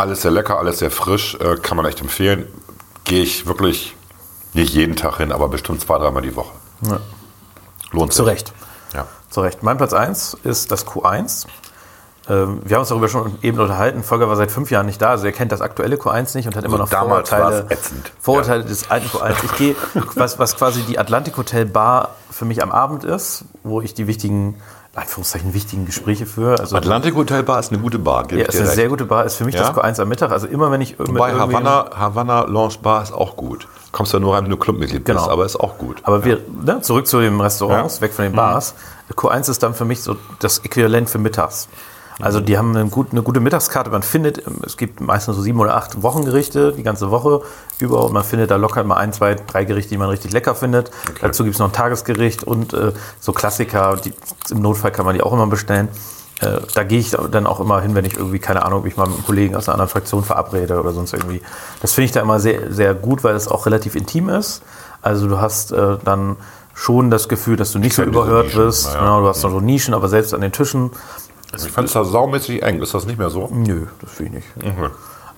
Alles sehr lecker, alles sehr frisch, äh, kann man echt empfehlen. Gehe ich wirklich nicht jeden Tag hin, aber bestimmt zwei, dreimal die Woche. Ja. Lohnt sich. Zu Recht. Ja. Zu Recht. Mein Platz 1 ist das Q1. Ähm, Wir haben uns darüber schon eben unterhalten. Volker war seit fünf Jahren nicht da, also er kennt das aktuelle Q1 nicht und hat immer Also noch damals Vorurteile. Vorurteile des alten Q1. Ich gehe, was, was quasi die Atlantik Hotel Bar für mich am Abend ist, wo ich die wichtigen, Anführungszeichen wichtigen Gespräche führe. Also Atlantik Hotel Bar ist eine gute Bar. ja, ist eine recht. sehr gute Bar, ist für mich Ja? das Q1 am Mittag. Also immer wenn ich Wobei Havanna, Havanna Lounge Bar ist auch gut. Kommst ja nur rein, wenn du Clubmitglied Genau. bist, aber ist auch gut. Aber wir, ne, zurück zu den Restaurants, Ja. weg von den Bars. Q1 ist dann für mich so das Äquivalent für mittags. Also die haben eine, gut, eine gute Mittagskarte. Man findet, es gibt meistens so sieben oder acht Wochengerichte die ganze Woche über und man findet da locker mal ein, zwei, drei Gerichte, die man richtig lecker findet. Dazu gibt es noch ein Tagesgericht und äh, so Klassiker. Die, Im Notfall kann man die auch immer bestellen. Äh, da gehe ich dann auch immer hin, wenn ich irgendwie, keine Ahnung, mich mal mit einem Kollegen aus einer anderen Fraktion verabrede oder sonst irgendwie. Das finde ich da immer sehr, sehr gut, weil es auch relativ intim ist. Also du hast äh, dann schon das Gefühl, dass du nicht so überhört wirst. naja. Genau, du hast noch so Nischen, aber selbst an den Tischen. Ich fand es da saumäßig eng. Ist das nicht mehr so? Nö, das finde ich nicht. Mhm.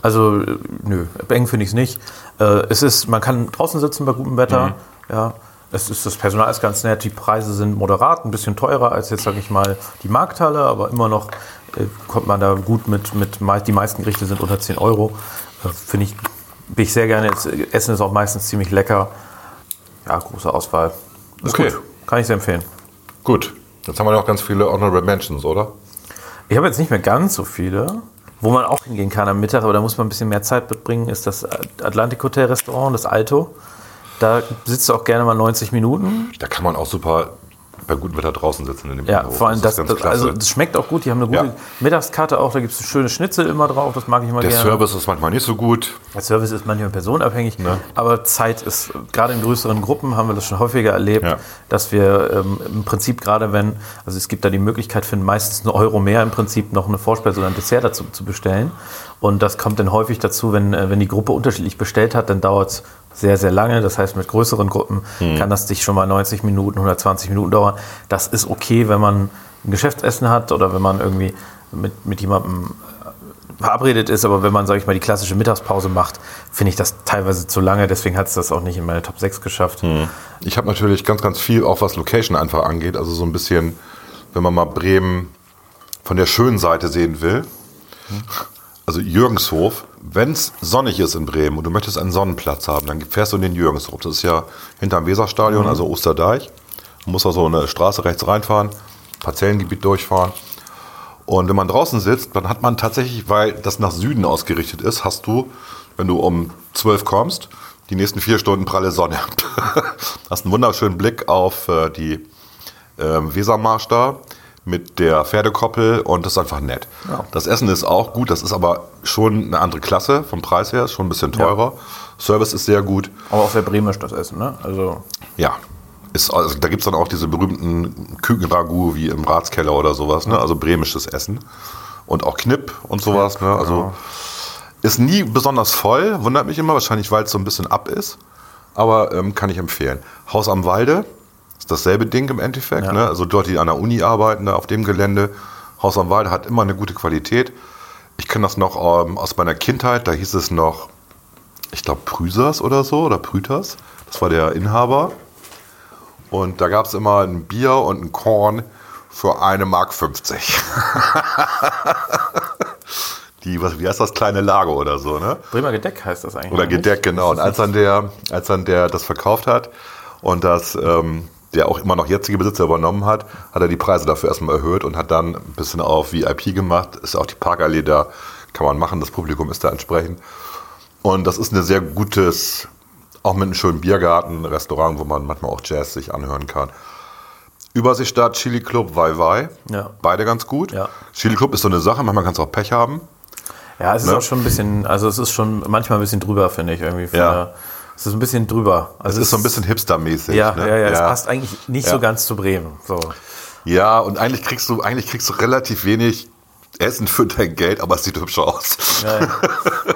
Also, äh, nö, eng finde ich es nicht. Äh, es ist, man kann draußen sitzen bei gutem Wetter. Mhm. Ja, es ist, das Personal ist ganz nett. Die Preise sind moderat, ein bisschen teurer als jetzt, sage ich mal, die Markthalle, aber immer noch äh, kommt man da gut mit. mit die meisten Gerichte sind unter 10 Euro. Äh, finde ich, bin ich sehr gerne. Das Essen ist auch meistens ziemlich lecker. Ja, große Auswahl. Ist Okay. gut. Kann ich sehr empfehlen. Gut. Jetzt haben wir noch ganz viele Honorable Mentions, oder? Ich habe jetzt nicht mehr ganz so viele. Wo man auch hingehen kann am Mittag, aber da muss man ein bisschen mehr Zeit mitbringen, ist das Atlantik Hotel Restaurant, das Alto. Da sitzt du auch gerne mal 90 Minuten. Da kann man auch super bei gutem Wetter draußen sitzen in dem Ja, Büro. vor allem das, ist das, also das schmeckt auch gut. Die haben eine gute Ja. Mittagskarte auch. Da gibt es schöne Schnitzel immer drauf. Das mag ich immer Der gerne. Service ist manchmal nicht so gut. Der Service ist manchmal personenabhängig, aber Zeit ist, gerade in größeren Gruppen haben wir das schon häufiger erlebt, Ja. dass wir ähm, im Prinzip gerade wenn, also es gibt da die Möglichkeit für meistens einen Euro mehr im Prinzip noch eine Vorspeise oder ein Dessert dazu zu bestellen. Und das kommt dann häufig dazu, wenn, äh, wenn die Gruppe unterschiedlich bestellt hat, dann dauert es sehr, sehr lange. Das heißt, mit größeren Gruppen Hm. kann das sich schon mal 90 Minuten, 120 Minuten dauern. Das ist okay, wenn man ein Geschäftsessen hat oder wenn man irgendwie mit, mit jemandem verabredet ist, aber wenn man, sage ich mal, die klassische Mittagspause macht, finde ich das teilweise zu lange. Deswegen hat es das auch nicht in meine Top 6 geschafft. Ich habe natürlich ganz, ganz viel, auch was Location einfach angeht. Also so ein bisschen, wenn man mal Bremen von der schönen Seite sehen will. Also Jürgenshof, wenn es sonnig ist in Bremen und du möchtest einen Sonnenplatz haben, dann fährst du in den Jürgenshof. Das ist ja hinterm Weserstadion, Mhm. also Osterdeich. Du musst da so eine Straße rechts reinfahren, Parzellengebiet durchfahren. Und wenn man draußen sitzt, dann hat man tatsächlich, weil das nach Süden ausgerichtet ist, hast du, wenn du um 12 kommst, die nächsten vier Stunden pralle Sonne. hast einen wunderschönen Blick auf äh, die ähm, Wesermarsch da mit der Pferdekoppel und das ist einfach nett. Ja. Das Essen ist auch gut, das ist aber schon eine andere Klasse vom Preis her, ist schon ein bisschen teurer. Service ist sehr gut. Aber auch sehr bremisch das Essen, ne? Also Ja. Ist, also, da gibt es dann auch diese berühmten Kükenragout wie im Ratskeller oder sowas, ne? also bremisches Essen. Und auch Knipp und sowas. Ne? Also genau. ist nie besonders voll, wundert mich immer, wahrscheinlich weil es so ein bisschen ab ist. Aber ähm, kann ich empfehlen. Haus am Walde ist dasselbe Ding im Endeffekt. Ne? Also dort, die an der Uni arbeiten, ne? auf dem Gelände. Haus am Walde hat immer eine gute Qualität. Ich kenne das noch ähm, aus meiner Kindheit, da hieß es noch, ich glaube, Prüsers oder so, oder Prüters. Das war der Inhaber. Und da gab es immer ein Bier und ein Korn für eine Mark 50. Die, was, wie heißt das, kleine Lager oder so, ne? Bremer Gedeck heißt das eigentlich. Oder nicht? Gedeck, genau. Und als dann der, als dann der das verkauft hat und das, ähm, der auch immer noch jetzige Besitzer übernommen hat, hat er die Preise dafür erstmal erhöht und hat dann ein bisschen auf VIP gemacht. Ist auch die Parkallee da, kann man machen, das Publikum ist da entsprechend. Und das ist ein sehr gutes, auch mit einem schönen Biergarten, Restaurant, wo man manchmal auch Jazz sich anhören kann. Überseestadt, Chili Club, Wai Wai. Ja. Beide ganz gut. Chili Club ist so eine Sache, manchmal kannst du auch Pech haben. Ja, es ist Ne? auch schon ein bisschen, also es ist schon manchmal ein bisschen drüber, finde ich, irgendwie. Ja. der- Es ist ein bisschen drüber. Also es ist so ein bisschen hipstermäßig. Ja, ne? ja, ja, es passt eigentlich nicht so Ja. ganz zu Bremen. So. Ja, und eigentlich kriegst du, eigentlich kriegst du relativ wenig Essen für dein Geld, aber es sieht hübsch aus. Ja, ja.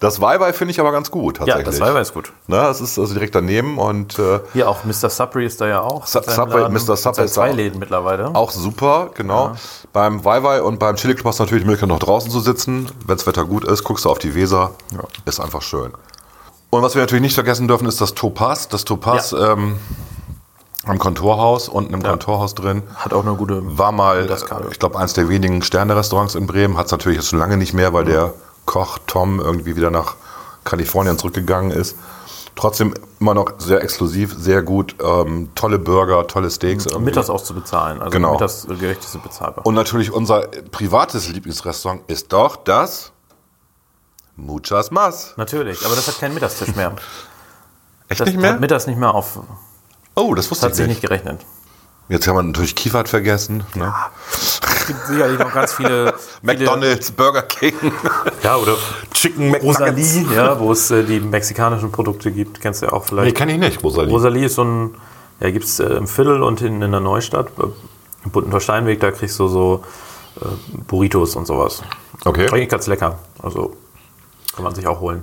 Das Weiwei finde ich aber ganz gut, Ja, tatsächlich. das Weiwei ist gut. Ne, das ist also direkt daneben und äh, Hier auch Mr. Subway ist da ja auch. Su- Subway, Laden, Mr. Subway ist zwei Läden mittlerweile. auch super, genau. Beim Weiwei und beim Chili Club hast du natürlich die Möglichkeit, noch draußen zu sitzen. Wenn das Wetter gut ist, guckst du auf die Weser. Ist einfach schön. Und was wir natürlich nicht vergessen dürfen, ist das Topaz. Das Topaz ähm, am Kontorhaus, unten im Kontorhaus drin. Hat auch eine gute War mal, ich glaube, eins der wenigen Sterne-Restaurants in Bremen. Hat es natürlich jetzt schon lange nicht mehr, weil der Koch Tom irgendwie wieder nach Kalifornien zurückgegangen ist. Trotzdem immer noch sehr exklusiv, sehr gut. Ähm, tolle Burger, tolle Steaks. Und irgendwie. mittags auch zu bezahlen. Also Genau. Mittagsgerichte sind bezahlbar. Und natürlich unser privates Lieblingsrestaurant ist doch das Muchas Mas. Natürlich, aber das hat keinen Mittagstisch mehr. Echt das nicht mehr? Hat mittags nicht mehr auf. Oh, das wusste hat ich sich nicht. nicht gerechnet. Jetzt haben wir natürlich Kiefert vergessen. Ne? Es gibt sicherlich noch ganz viele. McDonalds, Burger King. Ja, oder Chicken Rosalie, ja, wo es äh, die mexikanischen Produkte gibt. Kennst du ja auch vielleicht. Nee, kenn ich nicht, Rosalie. Rosalie ist so ein, ja, gibt es äh, im Viertel und in, in der Neustadt, äh, im Buttentor Steinweg, da kriegst du so äh, Burritos und sowas. Okay. Eigentlich ganz lecker. Also kann man sich auch holen.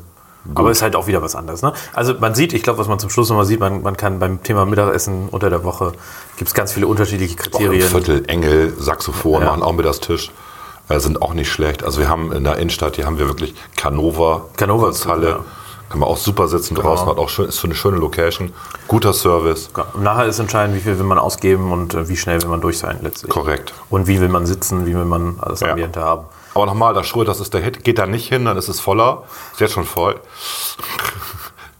Aber ist halt auch wieder was anderes. Ne? Also man sieht, ich glaube, was man zum Schluss nochmal sieht, man, man kann beim Thema Mittagessen unter der Woche, gibt es ganz viele unterschiedliche Auch Kriterien. Viertel, Engel, Saxophon Ja. machen auch mit das Tisch. Äh, sind auch nicht schlecht. Also wir haben in der Innenstadt, hier haben wir wirklich Canova. Canova gut, Halle. ja. Kann man auch super sitzen Genau. draußen, hat auch schön, ist für eine schöne Location. Guter Service. Und nachher ist entscheidend, wie viel will man ausgeben und äh, wie schnell will man durch sein letztlich. Korrekt. Und wie will man sitzen, wie will man alles Ja. Ambiente haben. Aber nochmal, das Schröd, das ist der Hit. Geht da nicht hin, dann ist es voller. Ist jetzt schon voll.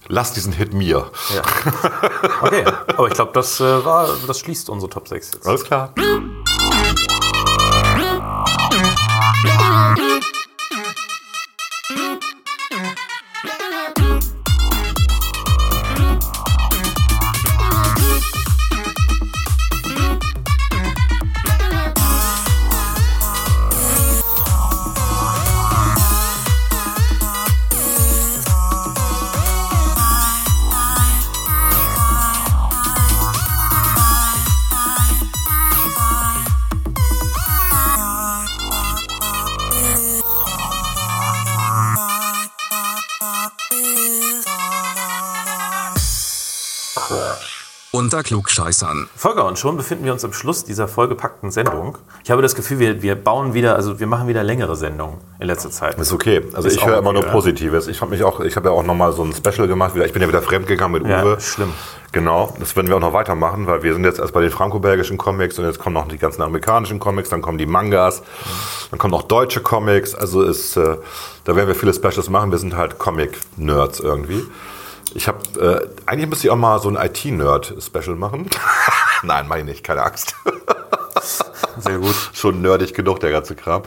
Lass diesen Hit mir. Ja. Okay, aber ich glaube, das, äh, war- das schließt unsere Top 6 jetzt. Alles klar. Unter Klugscheißern. Volker, und schon befinden wir uns am Schluss dieser vollgepackten Sendung. Ich habe das Gefühl, wir, wir bauen wieder, also wir machen wieder längere Sendungen in letzter Zeit. Ist okay. Also Ist ich höre immer okay, nur ja. Positives. Ich habe mich auch, ich habe ja auch nochmal so ein Special gemacht. Ich bin ja wieder fremdgegangen mit Ja, Uwe. schlimm. Genau, das werden wir auch noch weitermachen, weil wir sind jetzt erst bei den franco-belgischen Comics und jetzt kommen noch die ganzen amerikanischen Comics, dann kommen die Mangas, dann kommen noch deutsche Comics. Also ist, äh, da werden wir viele Specials machen. Wir sind halt Comic-Nerds irgendwie. Ich habe, äh, eigentlich müsste ich auch mal so ein IT-Nerd-Special machen. Nein, meine ich nicht, keine Angst. Sehr gut. Schon nerdig genug, der ganze Kram.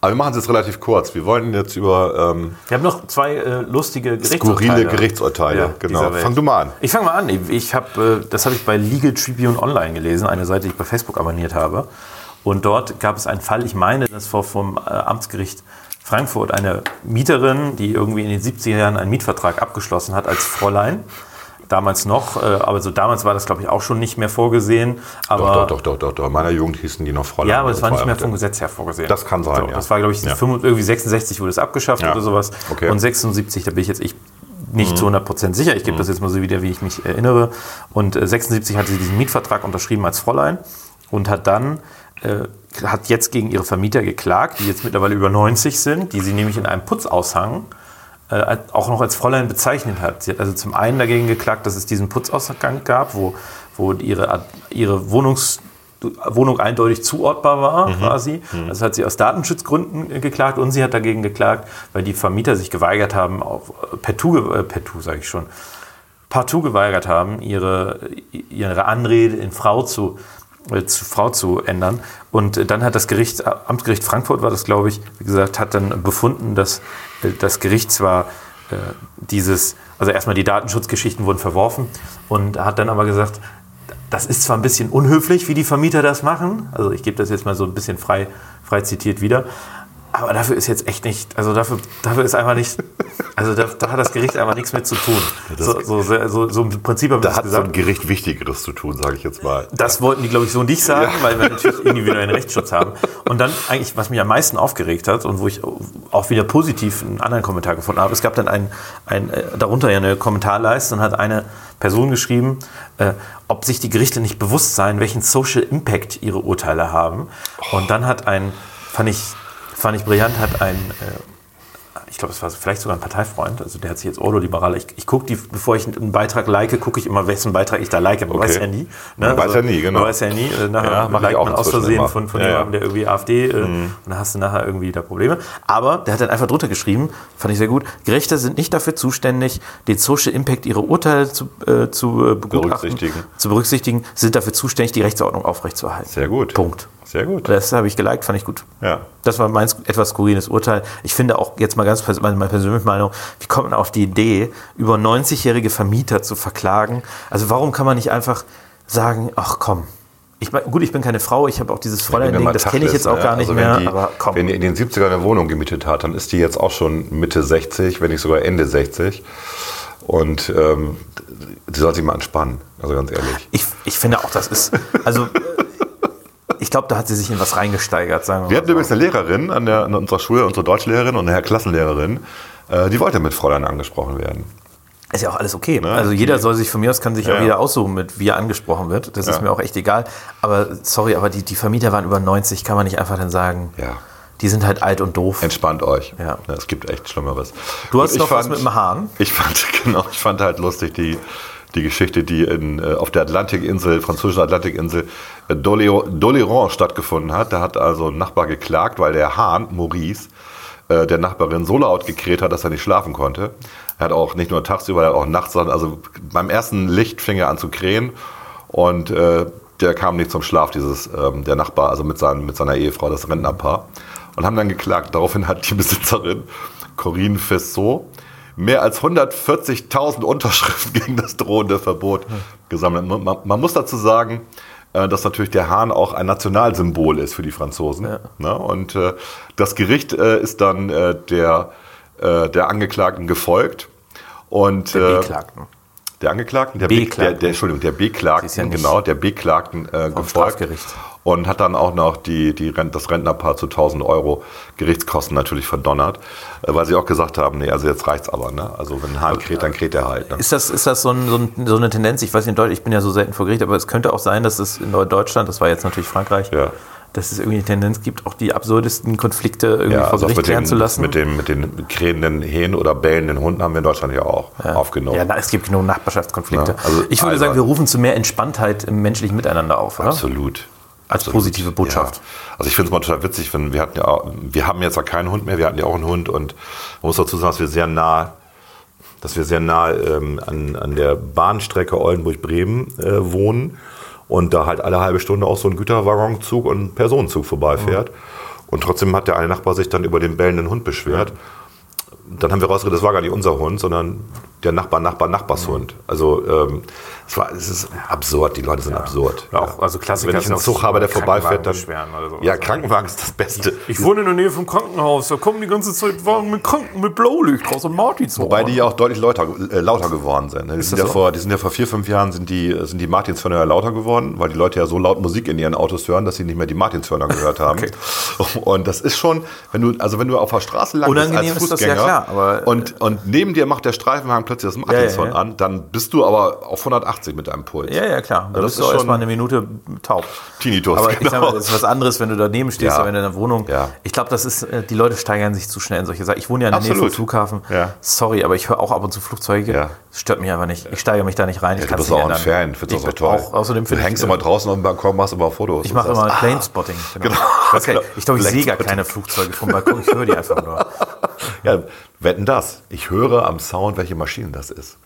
Aber wir machen es jetzt relativ kurz. Wir wollen jetzt über ähm, Wir haben noch zwei äh, lustige skurrile Gerichtsurteile. Ja, genau. Fang du mal an. Ich fange mal an. Ich- Ich habe, äh, das habe ich bei Legal Tribune Online gelesen, eine Seite, die ich bei Facebook abonniert habe. Und dort gab es einen Fall, ich meine, das war vom äh, Amtsgericht Frankfurt, eine Mieterin, die irgendwie in den 70er Jahren einen Mietvertrag abgeschlossen hat als Fräulein. Damals noch, äh, aber so damals war das, glaube ich, auch schon nicht mehr vorgesehen. Aber Doch, doch, doch, doch, doch. In meiner Jugend hießen die noch Fräulein. ja, aber es war nicht mehr vom Gesetz her vorgesehen. Das kann sein, ja. Das war, glaube ich, Ja. 65 irgendwie 66 wurde es abgeschafft oder sowas. Okay. Und 76, da bin ich jetzt ich nicht Mhm. zu 100% sicher. Ich gebe Mhm. das jetzt mal so wieder, wie ich mich erinnere. Und äh, 76 hatte sie diesen Mietvertrag unterschrieben als Fräulein und hat dann äh, hat jetzt gegen ihre Vermieter geklagt, die jetzt mittlerweile über 90 sind, die sie nämlich in einem Putzaushang äh, auch noch als Fräulein bezeichnet hat. Sie hat also zum einen dagegen geklagt, dass es diesen Putzausgang gab, wo, wo ihre, ihre Wohnungs, Wohnung eindeutig zuortbar war, Mhm. quasi. Mhm. Das hat sie aus Datenschutzgründen äh, geklagt und sie hat dagegen geklagt, weil die Vermieter sich geweigert haben, auf äh, partout, ge- äh, partout sage ich schon, partout geweigert haben, ihre, ihre Anrede in Frau zu, zu Frau zu ändern. Und äh, dann hat das Gericht, äh, Amtsgericht Frankfurt war das, glaube ich, wie gesagt, hat dann befunden, dass äh, das Gericht zwar äh, dieses, also erstmal die Datenschutzgeschichten wurden verworfen und hat dann aber gesagt, das ist zwar ein bisschen unhöflich, wie die Vermieter das machen, also ich gebe das jetzt mal so ein bisschen frei, frei zitiert wieder, aber dafür ist jetzt echt nicht, also dafür, dafür ist einfach nicht, also da, da hat das Gericht einfach nichts mit zu tun. So, so, so, so, so im Prinzip haben wir Da hat so gesagt. ein Gericht Wichtigeres zu tun, sage ich jetzt mal. Das wollten die, glaube ich, so nicht sagen, Ja. weil wir natürlich individuellen Rechtsschutz haben. Und dann eigentlich, was mich am meisten aufgeregt hat und wo ich auch wieder positiv einen anderen Kommentar gefunden habe, es gab dann ein, ein äh, darunter ja eine Kommentarleiste und hat eine Person geschrieben, äh, ob sich die Gerichte nicht bewusst seien, welchen Social Impact ihre Urteile haben. Und dann hat ein, fand ich, fand ich brillant, hat ein äh, ich glaube, es war vielleicht sogar ein Parteifreund, also der hat sich jetzt Ordo-Liberaler. Ich, ich gucke die, bevor ich einen Beitrag like, gucke ich immer, wessen Beitrag ich da like. Man Okay. weiß ja nie. ne? Man weiß ja nie, genau. Man weiß ja nie. Äh, Nachher Ja, liked auch man aus Versehen immer. von, von Ja, jemandem, der irgendwie AfD, äh, Mhm. und dann hast du nachher irgendwie da Probleme. Aber der hat dann einfach drunter geschrieben, fand ich sehr gut, Gerichte sind nicht dafür zuständig, den Social Impact ihrer Urteile zu, äh, zu äh, Berücksichtigen. zu berücksichtigen, sind dafür zuständig, die Rechtsordnung aufrechtzuerhalten. Sehr gut. Punkt. Sehr gut. Das habe ich geliked, fand ich gut. Ja. Das war mein etwas skurriles Urteil. Ich finde auch jetzt mal ganz pers meine, meine persönliche Meinung, wie kommt man auf die Idee, über 90-jährige Vermieter zu verklagen? Also warum kann man nicht einfach sagen, ach komm, ich gut, ich bin keine Frau, ich habe auch dieses Fräulein-Ding, das kenne ich jetzt auch gar nicht also mehr, wenn die, aber komm. Wenn die in den 70ern eine Wohnung gemietet hat, dann ist die jetzt auch schon Mitte 60, wenn nicht sogar Ende 60. Und ähm, die soll sich mal entspannen, also ganz ehrlich. Ich, ich finde auch, das ist, also ich glaube, da hat sie sich in was reingesteigert, sagen wir Wir hatten übrigens eine Lehrerin an, der, an unserer Schule, unsere Deutschlehrerin und eine Klassenlehrerin, äh, die wollte mit Fräulein angesprochen werden. Ist ja auch alles okay. Ne? Also jeder soll sich von mir aus kann sich Ja, auch ja. jeder aussuchen, mit wie er angesprochen wird. Das ist Ja. mir auch echt egal. Aber sorry, aber die, die Vermieter waren über 90, kann man nicht einfach dann sagen, Ja. die sind halt alt und doof. Entspannt euch. Ja. Es gibt echt Schlimmeres. Du hast noch was mit dem Hahn? Ich fand, genau, ich fand halt lustig die, die Geschichte, die in, äh, auf der Atlantikinsel, französischen Atlantikinsel, äh, Doléran stattgefunden hat. Da hat also ein Nachbar geklagt, weil der Hahn, Maurice, äh, der Nachbarin so laut gekräht hat, dass er nicht schlafen konnte. Er hat auch nicht nur tagsüber, er hat auch nachts, also beim ersten Licht fing er an zu krähen und äh, der kam nicht zum Schlaf, dieses, ähm, der Nachbar, also mit, seinen, mit seiner Ehefrau, das Rentnerpaar, und haben dann geklagt. Daraufhin hat die Besitzerin, Corinne Fessot, mehr als 140.000 Unterschriften gegen das drohende Verbot gesammelt. Man, man, muss dazu sagen, äh, dass natürlich der Hahn auch ein Nationalsymbol ist für die Franzosen. Ne? Und äh, das Gericht äh, ist dann äh, der, der Angeklagten gefolgt. Und, Der Beklagten. Der Angeklagten, der, Be Beklagten. der, der Entschuldigung, der Beklagten, ja genau, der Beklagten gefolgt Strafgericht. Und hat dann auch noch die, die Rent, das Rentnerpaar zu 1000 Euro Gerichtskosten natürlich verdonnert, äh, weil sie auch gesagt haben, nee, also jetzt reicht's aber, ne? Also wenn ein Hahn kräht, dann kräht er halt. Ne? Ist das, ist das so, ein, so, ein, so eine Tendenz? Ich weiß nicht, in Deutschland, ich bin ja so selten vor Gericht, aber es könnte auch sein, dass es in Deutschland, das war jetzt natürlich Frankreich, dass es irgendwie eine Tendenz gibt, auch die absurdesten Konflikte irgendwie Ja, vor also Gericht mit klären den, zu lassen. mit, den, mit den krähenden Hähnen oder bellenden Hunden haben wir in Deutschland ja auch aufgenommen. Ja, na, es gibt genug Nachbarschaftskonflikte. Ja, also ich würde albern. sagen, wir rufen zu mehr Entspanntheit im menschlichen Miteinander auf, oder? Absolut. Als positive Botschaft. Ja. Also ich finde es mal total witzig, wenn wir hatten ja, auch- wir haben jetzt ja keinen Hund mehr, wir hatten ja auch einen Hund und man muss dazu sagen, dass wir sehr nah, dass wir sehr nah ähm, an, an der Bahnstrecke Oldenburg-Bremen äh, wohnen und da halt alle halbe Stunde auch so ein Güterwaggenzug und ein Personenzug vorbeifährt. Und trotzdem hat der eine Nachbar sich dann über den bellenden Hund beschwert. Dann haben wir rausgekriegt, das war gar nicht unser Hund, sondern der Nachbar, Nachbar, Nachbarshund. Also ähm, es, war, es ist absurd, die Leute sind absurd. Auch, also Klassiker Wenn ich einen Zug habe, der vorbeifährt, dann. sowas. Ja, Krankenwagen ist das Beste. Ich wohne in der Nähe vom Krankenhaus, da kommen die ganze Zeit Wagen mit Kranken, mit Blaulicht raus und Martinshorn. Wobei die ja auch deutlich lauter, äh, lauter geworden sind. ne? Die sind, ja so? vor, die sind ja vor vier, fünf Jahren sind die, sind die Martinshörner ja lauter geworden, weil die Leute ja so laut Musik in ihren Autos hören, dass sie nicht mehr die Martinshörner gehört haben. Und das ist schon, wenn du, also wenn du auf der Straße lang bist als ist das, ja Fußgänger klar, aber- äh, und, und neben dir macht der Streifenwagen plötzlich das Martinshorn Ja, ja, ja. an, dann bist du aber auf 180 mit deinem Puls. Ja, ja, klar. Da Also bist du erstmal eine Minute taub. Tinnitus, Aber ich sag genau. mal, das ist was anderes, wenn du daneben stehst Ja. wenn du in der Wohnung. Ja. Ich glaube, das ist, äh, die Leute steigern sich zu schnell in solche Sachen. Ich wohne ja in der Nähe Absolut. vom Flughafen. Ja. Sorry, aber ich höre auch ab und zu Flugzeuge. Ja. Das stört mich einfach nicht. Ich steigere mich da nicht rein. Ich Ja, du bist auch ein. Fan, findest das auch toll. Auch, außerdem du hängst ich, immer draußen auf dem Balkon, machst immer Fotos. Ich mache immer ah, Planespotting. Genau. Genau. Ich, glaube, ich sehe gar keine Flugzeuge vom Balkon. Ich höre die einfach nur. Ja, wetten das. Ich höre am Sound, welche Maschine das ist.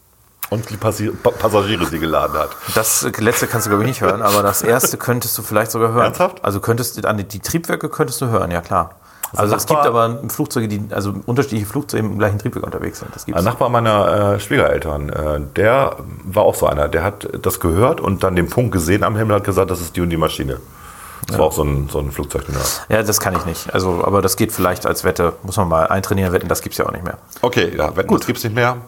Und die Passi Pa- Passagiere, die geladen hat. Das letzte kannst du, glaube ich, nicht hören, aber das erste könntest du vielleicht sogar hören. Ernsthaft? Also könntest du, an die, die Triebwerke könntest du hören, ja klar. Also Also es gibt aber Flugzeuge, die, also unterschiedliche Flugzeuge im gleichen Triebwerk unterwegs sind. Das gibt's. Ein Nachbar meiner äh, Schwiegereltern, äh, der war auch so einer. Der hat das gehört und dann den Punkt gesehen am Himmel und hat gesagt, das ist die und die Maschine. Das war auch so ein, so ein Flugzeugnerd. Ja, das kann ich nicht. Also, aber das geht vielleicht als Wette. Muss man mal eintrainieren, wetten, das gibt's ja auch nicht mehr. Okay, ja, wetten, das gibt's nicht mehr.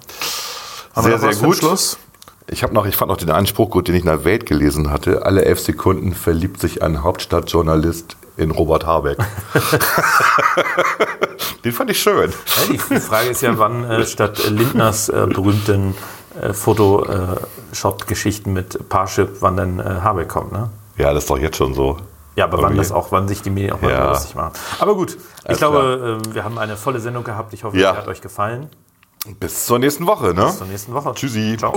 Haben wir sehr, sehr gut. Schluss? Ich habe noch, ich fand noch den Einspruch gut, den ich in der Welt gelesen hatte. Alle elf Sekunden verliebt sich ein Hauptstadtjournalist in Robert Habeck. den fand ich schön. Ja, die Frage ist ja, wann äh, statt Lindners äh, berühmten äh, Photoshop-Geschichten mit Parship, wann dann äh, Habeck kommt, ne? Ja, das ist doch jetzt schon so. Ja, aber wann das auch, wann sich die Medien auch mal Ja. lustig machen. Aber gut, ich Alles glaube, äh, wir haben eine volle Sendung gehabt. Ich hoffe, Ja. sie hat euch gefallen. Bis zur nächsten Woche, ne? Bis zur nächsten Woche. Tschüssi. Ciao.